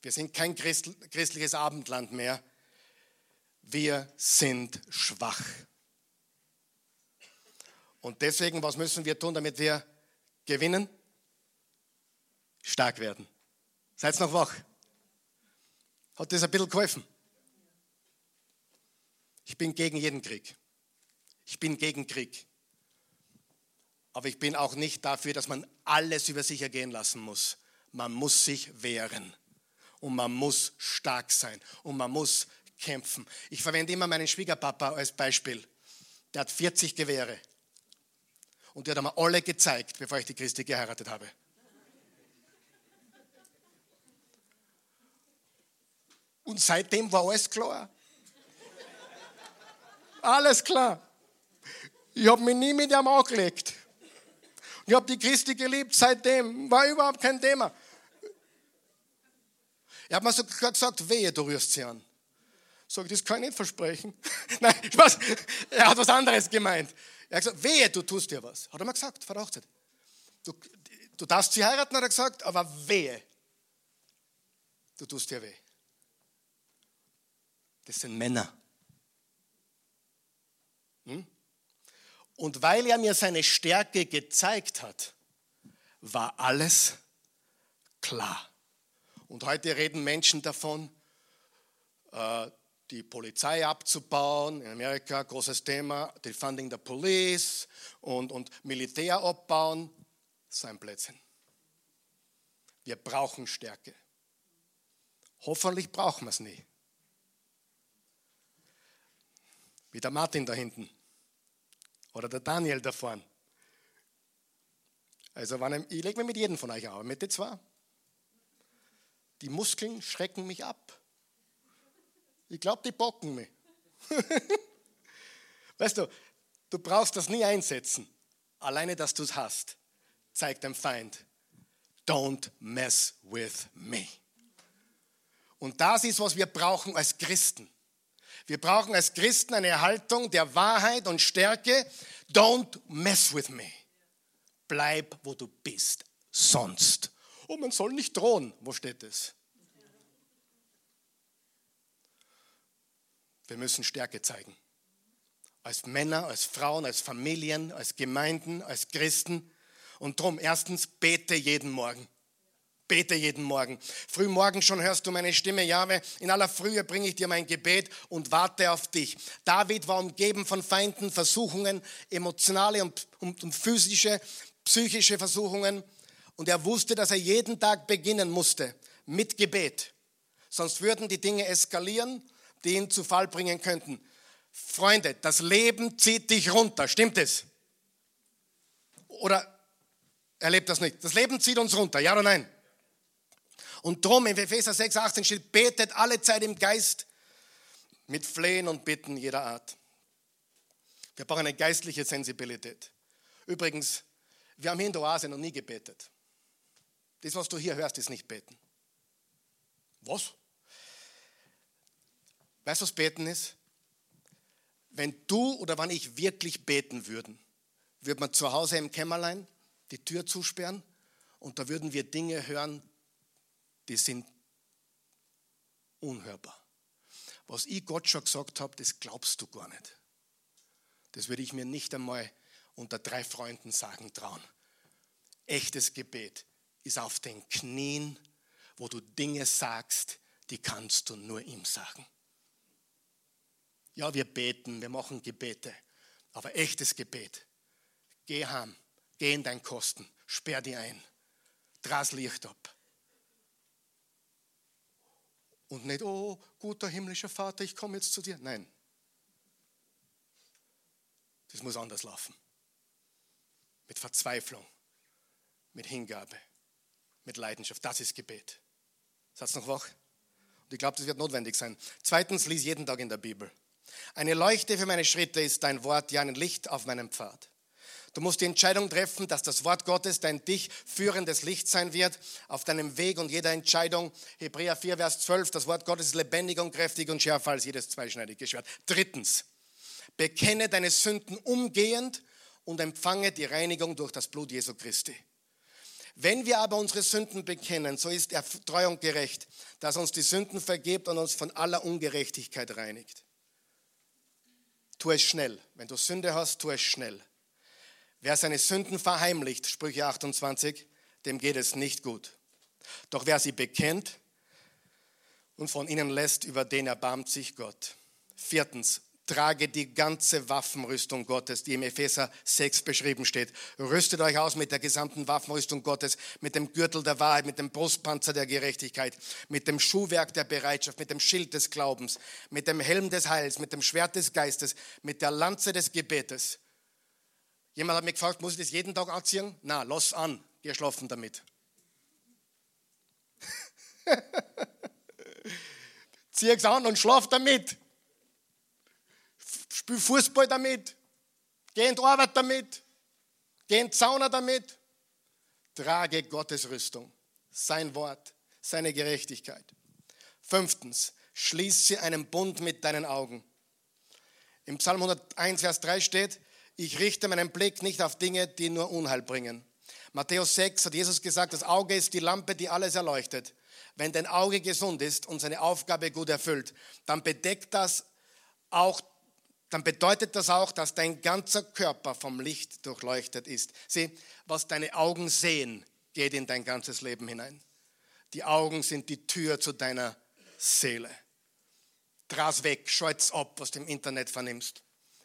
Wir sind kein christliches Abendland mehr. Wir sind schwach. Und deswegen, was müssen wir tun, damit wir gewinnen? Stark werden. Seid noch wach? Hat das ein bisschen geholfen? Ich bin gegen jeden Krieg. Ich bin gegen Krieg. Aber ich bin auch nicht dafür, dass man alles über sich ergehen lassen muss. Man muss sich wehren und man muss stark sein und man muss kämpfen. Ich verwende immer meinen Schwiegerpapa als Beispiel. Der hat 40 Gewehre und der hat mir alle gezeigt, bevor ich die Christi geheiratet habe. Und seitdem war alles klar. Alles klar. Ich habe mich nie mit ihm angelegt. Ich habe die Christi geliebt seitdem. War überhaupt kein Thema. Er hat mir sogar gesagt, wehe, du rührst sie an. Sag, das kann ich nicht versprechen. [LAUGHS] Nein, Spaß. Er hat was anderes gemeint. Er hat gesagt, wehe, du tust dir was. Hat er mir gesagt, vor. Du, du darfst sie heiraten, hat er gesagt, aber wehe, du tust dir weh. Das sind Männer. Hm? Und weil er mir seine Stärke gezeigt hat, war alles klar. Und heute reden Menschen davon, äh, die Polizei abzubauen. In Amerika großes Thema, Defunding the Police und, und Militär abbauen. Sein Blödsinn. Wir brauchen Stärke. Hoffentlich brauchen wir es nie. Wie der Martin da hinten. Oder der Daniel da vorne. Also ich lege mich mit jedem von euch auf, mit den zwei. Die Muskeln schrecken mich ab. Ich glaube, die bocken mich. [LAUGHS] weißt du, du brauchst das nie einsetzen. Alleine, dass du es hast, zeigt dem Feind, don't mess with me. Und das ist, was wir brauchen als Christen. Wir brauchen als Christen eine Haltung der Wahrheit und Stärke. Don't mess with me. Bleib, wo du bist. Sonst. Und man soll nicht drohen. Wo steht es? Wir müssen Stärke zeigen. Als Männer, als Frauen, als Familien, als Gemeinden, als Christen. Und darum, erstens, bete jeden Morgen. Bete jeden Morgen. Frühmorgen schon hörst du meine Stimme, Jahwe. In aller Frühe bringe ich dir mein Gebet und warte auf dich. David war umgeben von Feinden, Versuchungen, emotionale und, und, und physische, psychische Versuchungen. Und er wusste, dass er jeden Tag beginnen musste mit Gebet. Sonst würden die Dinge eskalieren die ihn zu Fall bringen könnten. Freunde, das Leben zieht dich runter, stimmt es? Oder erlebt das nicht? Das Leben zieht uns runter, ja oder nein? Und drum in Epheser 6, 18 steht, betet alle Zeit im Geist mit Flehen und Bitten jeder Art. Wir brauchen eine geistliche Sensibilität. Übrigens, wir haben hier in der Oase noch nie gebetet. Das, was du hier hörst, ist nicht beten. Was? Weißt du, was beten ist? Wenn du oder wann ich wirklich beten würden, würde man zu Hause im Kämmerlein die Tür zusperren und da würden wir Dinge hören, die sind unhörbar. Was ich Gott schon gesagt habe, das glaubst du gar nicht. Das würde ich mir nicht einmal unter drei Freunden sagen trauen. Echtes Gebet ist auf den Knien, wo du Dinge sagst, die kannst du nur ihm sagen. Ja, wir beten, wir machen Gebete, aber echtes Gebet. Geh heim, geh in dein Kosten, sperr die ein, dras Licht ab. Und nicht, oh, guter himmlischer Vater, ich komme jetzt zu dir. Nein. Das muss anders laufen. Mit Verzweiflung, mit Hingabe, mit Leidenschaft. Das ist Gebet. Satz noch wach? Und ich glaube, das wird notwendig sein. Zweitens, lies jeden Tag in der Bibel. Eine Leuchte für meine Schritte ist dein Wort, ja ein Licht auf meinem Pfad. Du musst die Entscheidung treffen, dass das Wort Gottes dein dich führendes Licht sein wird auf deinem Weg und jeder Entscheidung. Hebräer 4, Vers 12, das Wort Gottes ist lebendig und kräftig und schärfer als jedes zweischneidige Schwert. Drittens, bekenne deine Sünden umgehend und empfange die Reinigung durch das Blut Jesu Christi. Wenn wir aber unsere Sünden bekennen, so ist er treu und gerecht, dass uns die Sünden vergibt und uns von aller Ungerechtigkeit reinigt tu es schnell. Wenn du Sünde hast, tu es schnell. Wer seine Sünden verheimlicht, Sprüche 28, dem geht es nicht gut. Doch wer sie bekennt und von ihnen lässt, über den erbarmt sich Gott. Viertens, trage die ganze Waffenrüstung Gottes, die im Epheser 6 beschrieben steht. Rüstet euch aus mit der gesamten Waffenrüstung Gottes, mit dem Gürtel der Wahrheit, mit dem Brustpanzer der Gerechtigkeit, mit dem Schuhwerk der Bereitschaft, mit dem Schild des Glaubens, mit dem Helm des Heils, mit dem Schwert des Geistes, mit der Lanze des Gebetes. Jemand hat mich gefragt, muss ich das jeden Tag anziehen? Na, lass an, geh schlafen damit. [LAUGHS] Zieh es an und schlaf damit. Spiel Fußball damit. Geh in die Arbeit damit. Geh in die Sauna damit. Trage Gottes Rüstung, sein Wort, seine Gerechtigkeit. Fünftens, schließe einen Bund mit deinen Augen. Im Psalm 101, Vers 3 steht, ich richte meinen Blick nicht auf Dinge, die nur Unheil bringen. Matthäus 6 hat Jesus gesagt, das Auge ist die Lampe, die alles erleuchtet. wenn dein Auge gesund ist und seine Aufgabe gut erfüllt, dann bedeckt das auch, dann bedeutet das auch, dass dein ganzer Körper vom Licht durchleuchtet ist. Sieh, was deine Augen sehen, geht in dein ganzes Leben hinein. Die Augen sind die Tür zu deiner Seele. Draß weg, scheut's ab, was du im Internet vernimmst.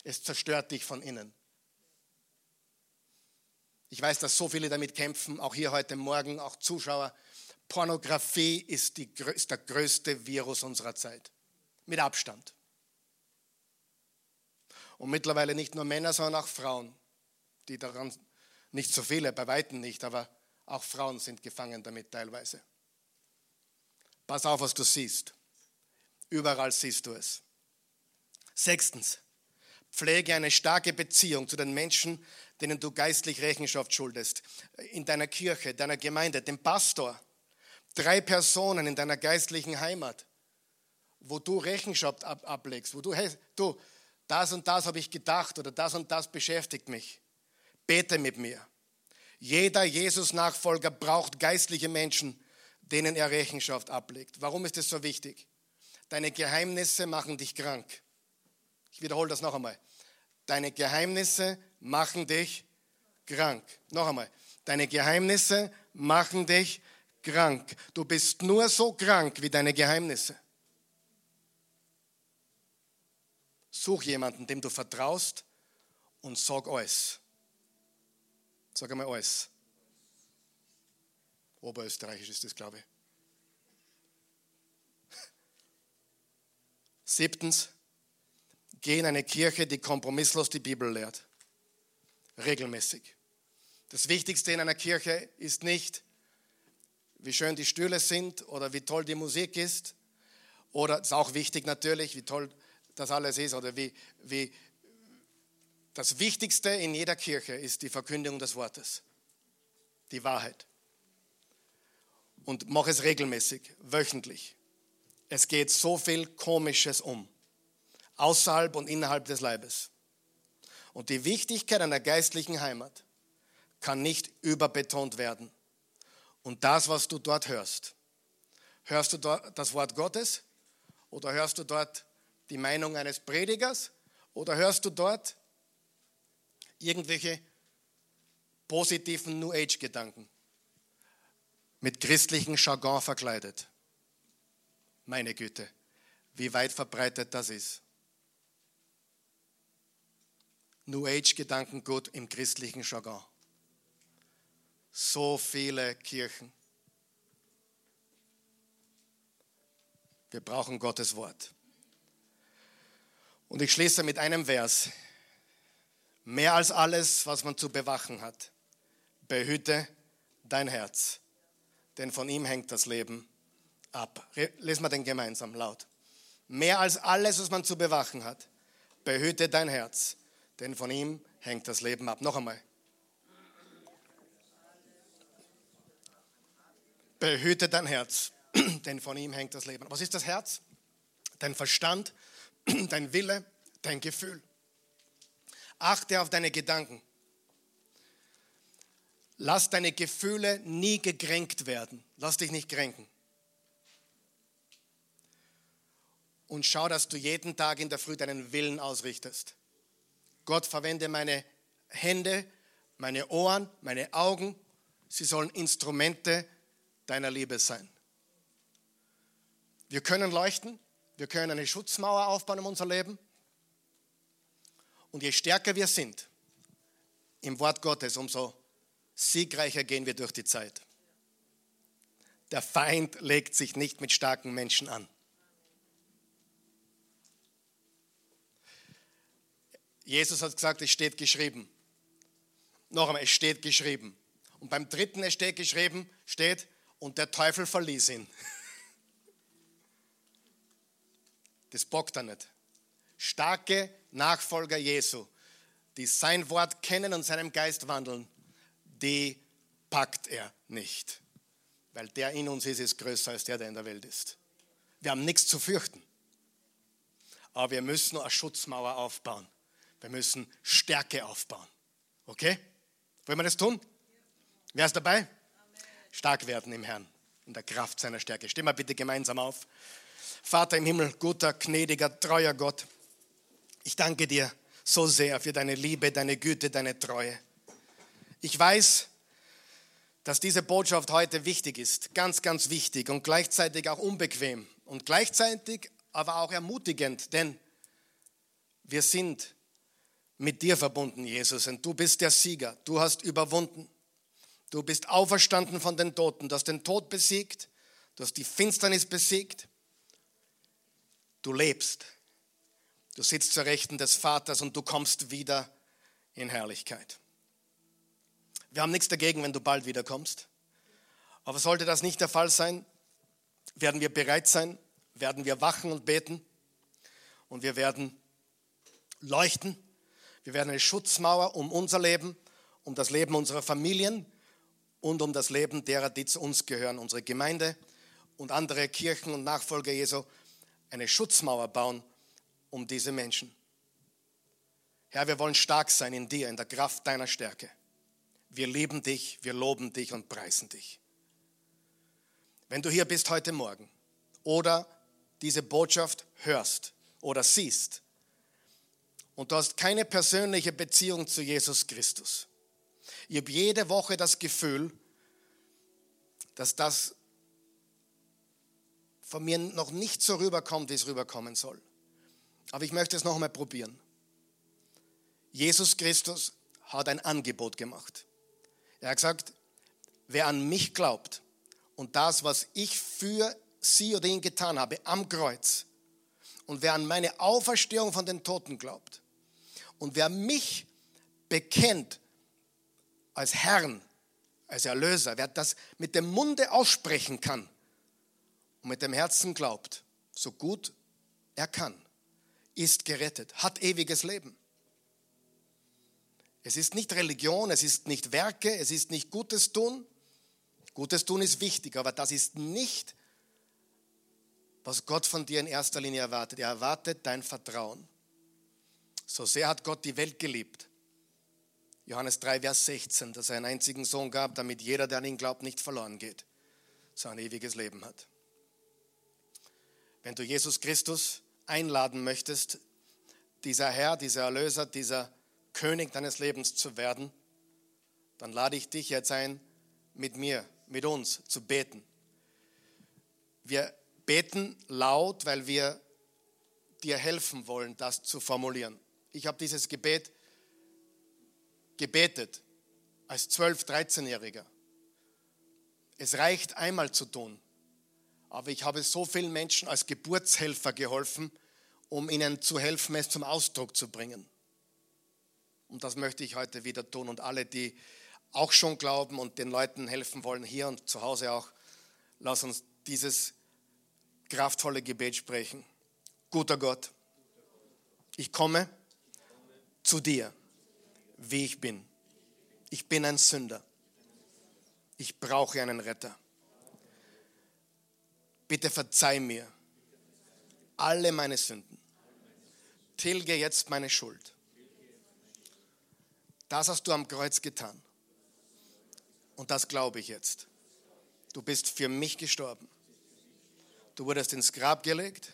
Es zerstört dich von innen. Ich weiß, dass so viele damit kämpfen, auch hier heute Morgen, auch Zuschauer. Pornografie ist, die, ist der größte Virus unserer Zeit. Mit Abstand. Und mittlerweile nicht nur Männer, sondern auch Frauen, die daran, nicht so viele, bei Weitem nicht, aber auch Frauen sind gefangen damit teilweise. Pass auf, was du siehst. Überall siehst du es. Sechstens, pflege eine starke Beziehung zu den Menschen, denen du geistlich Rechenschaft schuldest. In deiner Kirche, deiner Gemeinde, dem Pastor. Drei Personen in deiner geistlichen Heimat, wo du Rechenschaft ab ablegst, wo du, hey, du, das und das habe ich gedacht oder das und das beschäftigt mich. Bete mit mir. Jeder Jesus-Nachfolger braucht geistliche Menschen, denen er Rechenschaft ablegt. Warum ist das so wichtig? Deine Geheimnisse machen dich krank. Ich wiederhole das noch einmal. Deine Geheimnisse machen dich krank. Noch einmal. Deine Geheimnisse machen dich krank. Du bist nur so krank wie deine Geheimnisse. Such jemanden, dem du vertraust und sag alles. Sag einmal alles. Oberösterreichisch ist das, glaube ich. [LAUGHS] Siebtens, geh in eine Kirche, die kompromisslos die Bibel lehrt. Regelmäßig. Das Wichtigste in einer Kirche ist nicht, wie schön die Stühle sind oder wie toll die Musik ist. Oder ist auch wichtig natürlich, wie toll das alles ist oder wie, wie, das Wichtigste in jeder Kirche ist die Verkündigung des Wortes, die Wahrheit. Und mach es regelmäßig, wöchentlich. Es geht so viel Komisches um, außerhalb und innerhalb des Leibes. Und die Wichtigkeit einer geistlichen Heimat kann nicht überbetont werden. Und das, was du dort hörst, hörst du dort das Wort Gottes oder hörst du dort die Meinung eines Predigers oder hörst du dort irgendwelche positiven New Age-Gedanken mit christlichen Jargon verkleidet. Meine Güte, wie weit verbreitet das ist. New Age-Gedanken gut im christlichen Jargon. So viele Kirchen. Wir brauchen Gottes Wort. Und ich schließe mit einem Vers Mehr als alles, was man zu bewachen hat, behüte dein Herz, denn von ihm hängt das Leben ab. Lesen wir den gemeinsam laut. Mehr als alles, was man zu bewachen hat, behüte dein Herz, denn von ihm hängt das Leben ab. Noch einmal. Behüte dein Herz, [CLEARS THROAT] denn von ihm hängt das Leben. Was ist das Herz? Dein Verstand, [CLEARS THROAT] dein Wille, dein Gefühl. Achte auf deine Gedanken. Lass deine Gefühle nie gekränkt werden. Lass dich nicht kränken. Und schau, dass du jeden Tag in der Früh deinen Willen ausrichtest. Gott, verwende meine Hände, meine Ohren, meine Augen. Sie sollen Instrumente deiner Liebe sein. Wir können leuchten, wir können eine Schutzmauer aufbauen in unser Leben. Und je stärker wir sind im Wort Gottes, umso siegreicher gehen wir durch die Zeit. Der Feind legt sich nicht mit starken Menschen an. Jesus hat gesagt, es steht geschrieben. Noch einmal, es steht geschrieben. Und beim dritten, es steht geschrieben, steht, und der Teufel verließ ihn. [LAUGHS] Das bockt er nicht. Starke Nachfolger Jesu, die sein Wort kennen und seinem Geist wandeln, die packt er nicht. Weil der in uns ist, ist größer als der, der in der Welt ist. Wir haben nichts zu fürchten. Aber wir müssen eine Schutzmauer aufbauen. Wir müssen Stärke aufbauen. Okay? Wollen wir das tun? Wer ist dabei? Stark werden im Herrn. in der Kraft seiner Stärke. Stehen wir bitte gemeinsam auf. Vater im Himmel, guter, gnädiger, treuer Gott, ich danke dir so sehr für deine Liebe, deine Güte, deine Treue. Ich weiß, dass diese Botschaft heute wichtig ist, ganz, ganz wichtig und gleichzeitig auch unbequem und gleichzeitig aber auch ermutigend, denn wir sind mit dir verbunden, Jesus, und du bist der Sieger, du hast überwunden, du bist auferstanden von den Toten, du hast den Tod besiegt, du hast die Finsternis besiegt, du lebst, du sitzt zur Rechten des Vaters und du kommst wieder in Herrlichkeit. Wir haben nichts dagegen, wenn du bald wiederkommst. Aber sollte das nicht der Fall sein, werden wir bereit sein, werden wir wachen und beten. Und wir werden leuchten. Wir werden eine Schutzmauer um unser Leben, um das Leben unserer Familien und um das Leben derer, die zu uns gehören, unsere Gemeinde und andere Kirchen und Nachfolger Jesu, eine Schutzmauer bauen um diese Menschen. Herr, wir wollen stark sein in dir, in der Kraft deiner Stärke. Wir lieben dich, wir loben dich und preisen dich. Wenn du hier bist heute Morgen oder diese Botschaft hörst oder siehst und du hast keine persönliche Beziehung zu Jesus Christus, ich habe jede Woche das Gefühl, dass das von mir noch nicht so rüberkommt, wie es rüberkommen soll. Aber ich möchte es noch einmal probieren. Jesus Christus hat ein Angebot gemacht. Er hat gesagt, wer an mich glaubt und das, was ich für sie oder ihn getan habe am Kreuz, und wer an meine Auferstehung von den Toten glaubt, und wer mich bekennt als Herrn, als Erlöser, wer das mit dem Munde aussprechen kann und mit dem Herzen glaubt, so gut er kann, ist gerettet, hat ewiges Leben. Es ist nicht Religion, es ist nicht Werke, es ist nicht Gutes tun. Gutes tun ist wichtig, aber das ist nicht, was Gott von dir in erster Linie erwartet. Er erwartet dein Vertrauen. So sehr hat Gott die Welt geliebt. Johannes 3, Vers 16, dass er einen einzigen Sohn gab, damit jeder, der an ihn glaubt, nicht verloren geht, sondern ewiges Leben hat. Wenn du Jesus Christus einladen möchtest, dieser Herr, dieser Erlöser, dieser König deines Lebens zu werden, dann lade ich dich jetzt ein, mit mir, mit uns zu beten. Wir beten laut, weil wir dir helfen wollen, das zu formulieren. Ich habe dieses Gebet gebetet als 12-, 13-Jähriger. Es reicht einmal zu tun, aber ich habe so vielen Menschen als Geburtshelfer geholfen, um ihnen zu helfen, es zum Ausdruck zu bringen. Und das möchte ich heute wieder tun. Und alle, die auch schon glauben und den Leuten helfen wollen, hier und zu Hause auch, lass uns dieses kraftvolle Gebet sprechen. Guter Gott, ich komme zu dir, wie ich bin. Ich bin ein Sünder. Ich brauche einen Retter. Bitte verzeih mir alle meine Sünden. Tilge jetzt meine Schuld. Das hast du am Kreuz getan. Und das glaube ich jetzt. Du bist für mich gestorben. Du wurdest ins Grab gelegt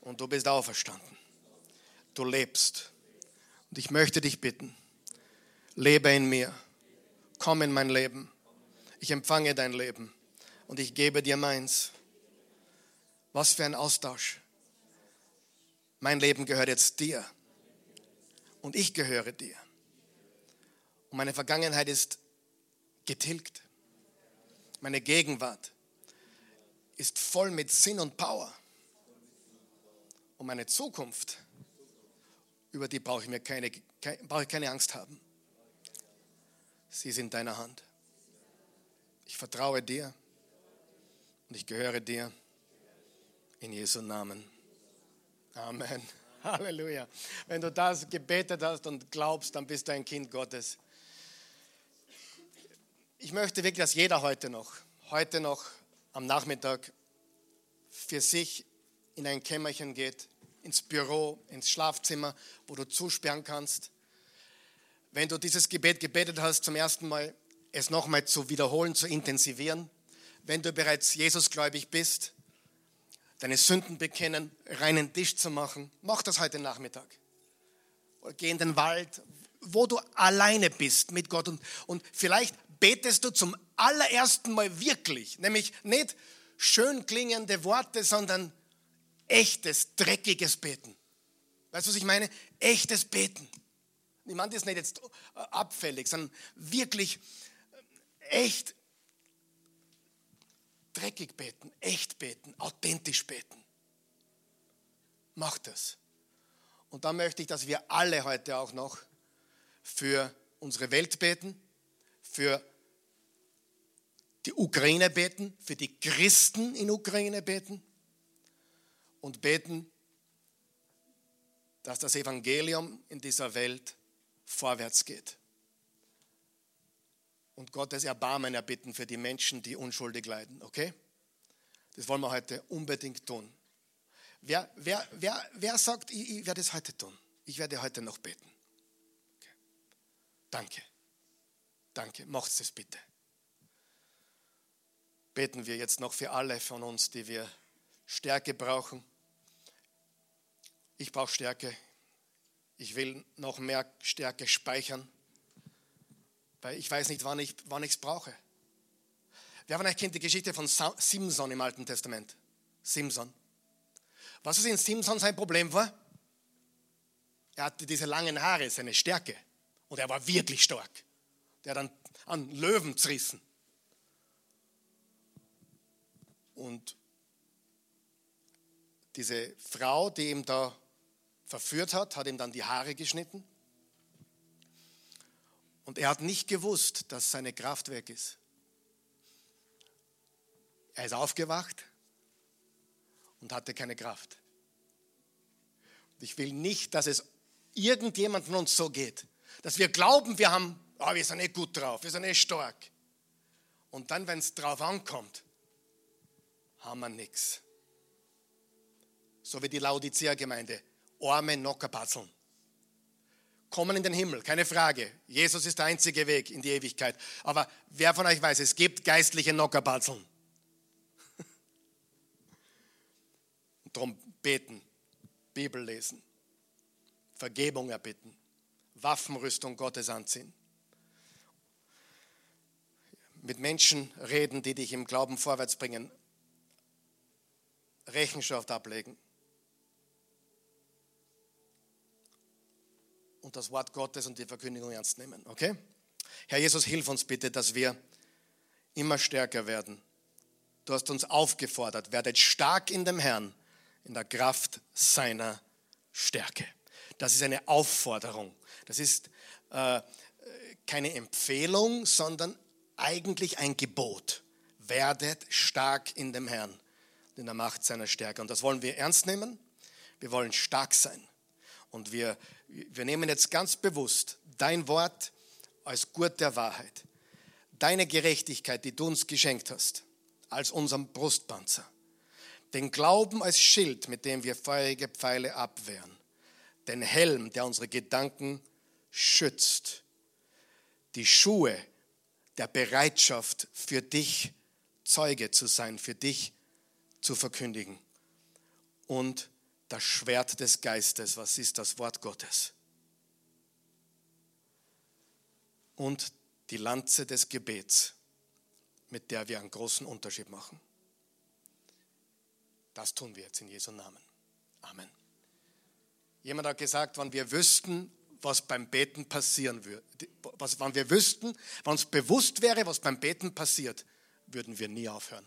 und du bist auferstanden. Du lebst. Und ich möchte dich bitten, lebe in mir. Komm in mein Leben. Ich empfange dein Leben und ich gebe dir meins. Was für ein Austausch. Mein Leben gehört jetzt dir und ich gehöre dir. Und meine Vergangenheit ist getilgt. Meine Gegenwart ist voll mit Sinn und Power. Und meine Zukunft, über die brauche ich mir keine, brauche ich keine Angst haben. Sie ist in deiner Hand. Ich vertraue dir und ich gehöre dir. In Jesu Namen. Amen. [LAUGHS] Halleluja. Wenn du das gebetet hast und glaubst, dann bist du ein Kind Gottes ich möchte wirklich, dass jeder heute noch, heute noch am Nachmittag für sich in ein Kämmerchen geht, ins Büro, ins Schlafzimmer, wo du zusperren kannst. Wenn du dieses Gebet gebetet hast, zum ersten Mal es nochmal zu wiederholen, zu intensivieren, wenn du bereits Jesusgläubig bist, deine Sünden bekennen, reinen Tisch zu machen. Mach das heute Nachmittag. Oder geh in den Wald, wo du alleine bist mit Gott. Und, und vielleicht betest du zum allerersten Mal wirklich, nämlich nicht schön klingende Worte, sondern echtes, dreckiges Beten. Weißt du, was ich meine? Echtes Beten. Ich meine das nicht jetzt abfällig, sondern wirklich echt dreckig beten, echt beten, authentisch beten. Mach das. Und dann möchte ich, dass wir alle heute auch noch für unsere Welt beten, für die Ukraine beten, für die Christen in Ukraine beten und beten, dass das Evangelium in dieser Welt vorwärts geht. Und Gottes Erbarmen erbitten für die Menschen, die unschuldig leiden. Okay? Das wollen wir heute unbedingt tun. Wer, wer, wer, wer sagt, ich, ich werde es heute tun? Ich werde heute noch beten. Okay. Danke. Danke. Macht es bitte. Beten wir jetzt noch für alle von uns, die wir Stärke brauchen. Ich brauche Stärke. Ich will noch mehr Stärke speichern, weil ich weiß nicht, wann ich es wann brauche. Wer von euch kennt die Geschichte von Simson im Alten Testament? Simson. Was ist in Simson sein Problem war? Er hatte diese langen Haare, seine Stärke. Und er war wirklich stark. Der hat an, an Löwen zerrissen. Und diese Frau, die ihm da verführt hat, hat ihm dann die Haare geschnitten. Und er hat nicht gewusst, dass seine Kraft weg ist. Er ist aufgewacht und hatte keine Kraft. Und ich will nicht, dass es irgendjemand von uns so geht, dass wir glauben, wir haben, oh, wir sind eh gut drauf, wir sind eh stark. Und dann, wenn es drauf ankommt, haben wir nichts. So wie die Laodicea-Gemeinde arme Nockerpatzeln. Kommen in den Himmel, keine Frage. Jesus ist der einzige Weg in die Ewigkeit. Aber wer von euch weiß, es gibt geistliche Nockerpatzeln. [LAUGHS] Drum beten, Bibel lesen, Vergebung erbitten, Waffenrüstung Gottes anziehen. Mit Menschen reden, die dich im Glauben vorwärts bringen. Rechenschaft ablegen. Und das Wort Gottes und die Verkündigung ernst nehmen. Okay? Herr Jesus, hilf uns bitte, dass wir immer stärker werden. Du hast uns aufgefordert, werdet stark in dem Herrn, in der Kraft seiner Stärke. Das ist eine Aufforderung. Das ist äh, keine Empfehlung, sondern eigentlich ein Gebot. Werdet stark in dem Herrn, in der Macht seiner Stärke. Und das wollen wir ernst nehmen. Wir wollen stark sein. Und wir, wir nehmen jetzt ganz bewusst dein Wort als Gurt der Wahrheit, deine Gerechtigkeit, die du uns geschenkt hast, als unseren Brustpanzer, den Glauben als Schild, mit dem wir feurige Pfeile abwehren, den Helm, der unsere Gedanken schützt, die Schuhe der Bereitschaft für dich Zeuge zu sein, für dich zu verkündigen. Und das Schwert des Geistes, was ist das Wort Gottes? Und die Lanze des Gebets, mit der wir einen großen Unterschied machen. Das tun wir jetzt in Jesu Namen. Amen. Jemand hat gesagt, wenn wir wüssten, was beim Beten passieren würde, was, wenn wir wüssten, wenn uns bewusst wäre, was beim Beten passiert, würden wir nie aufhören.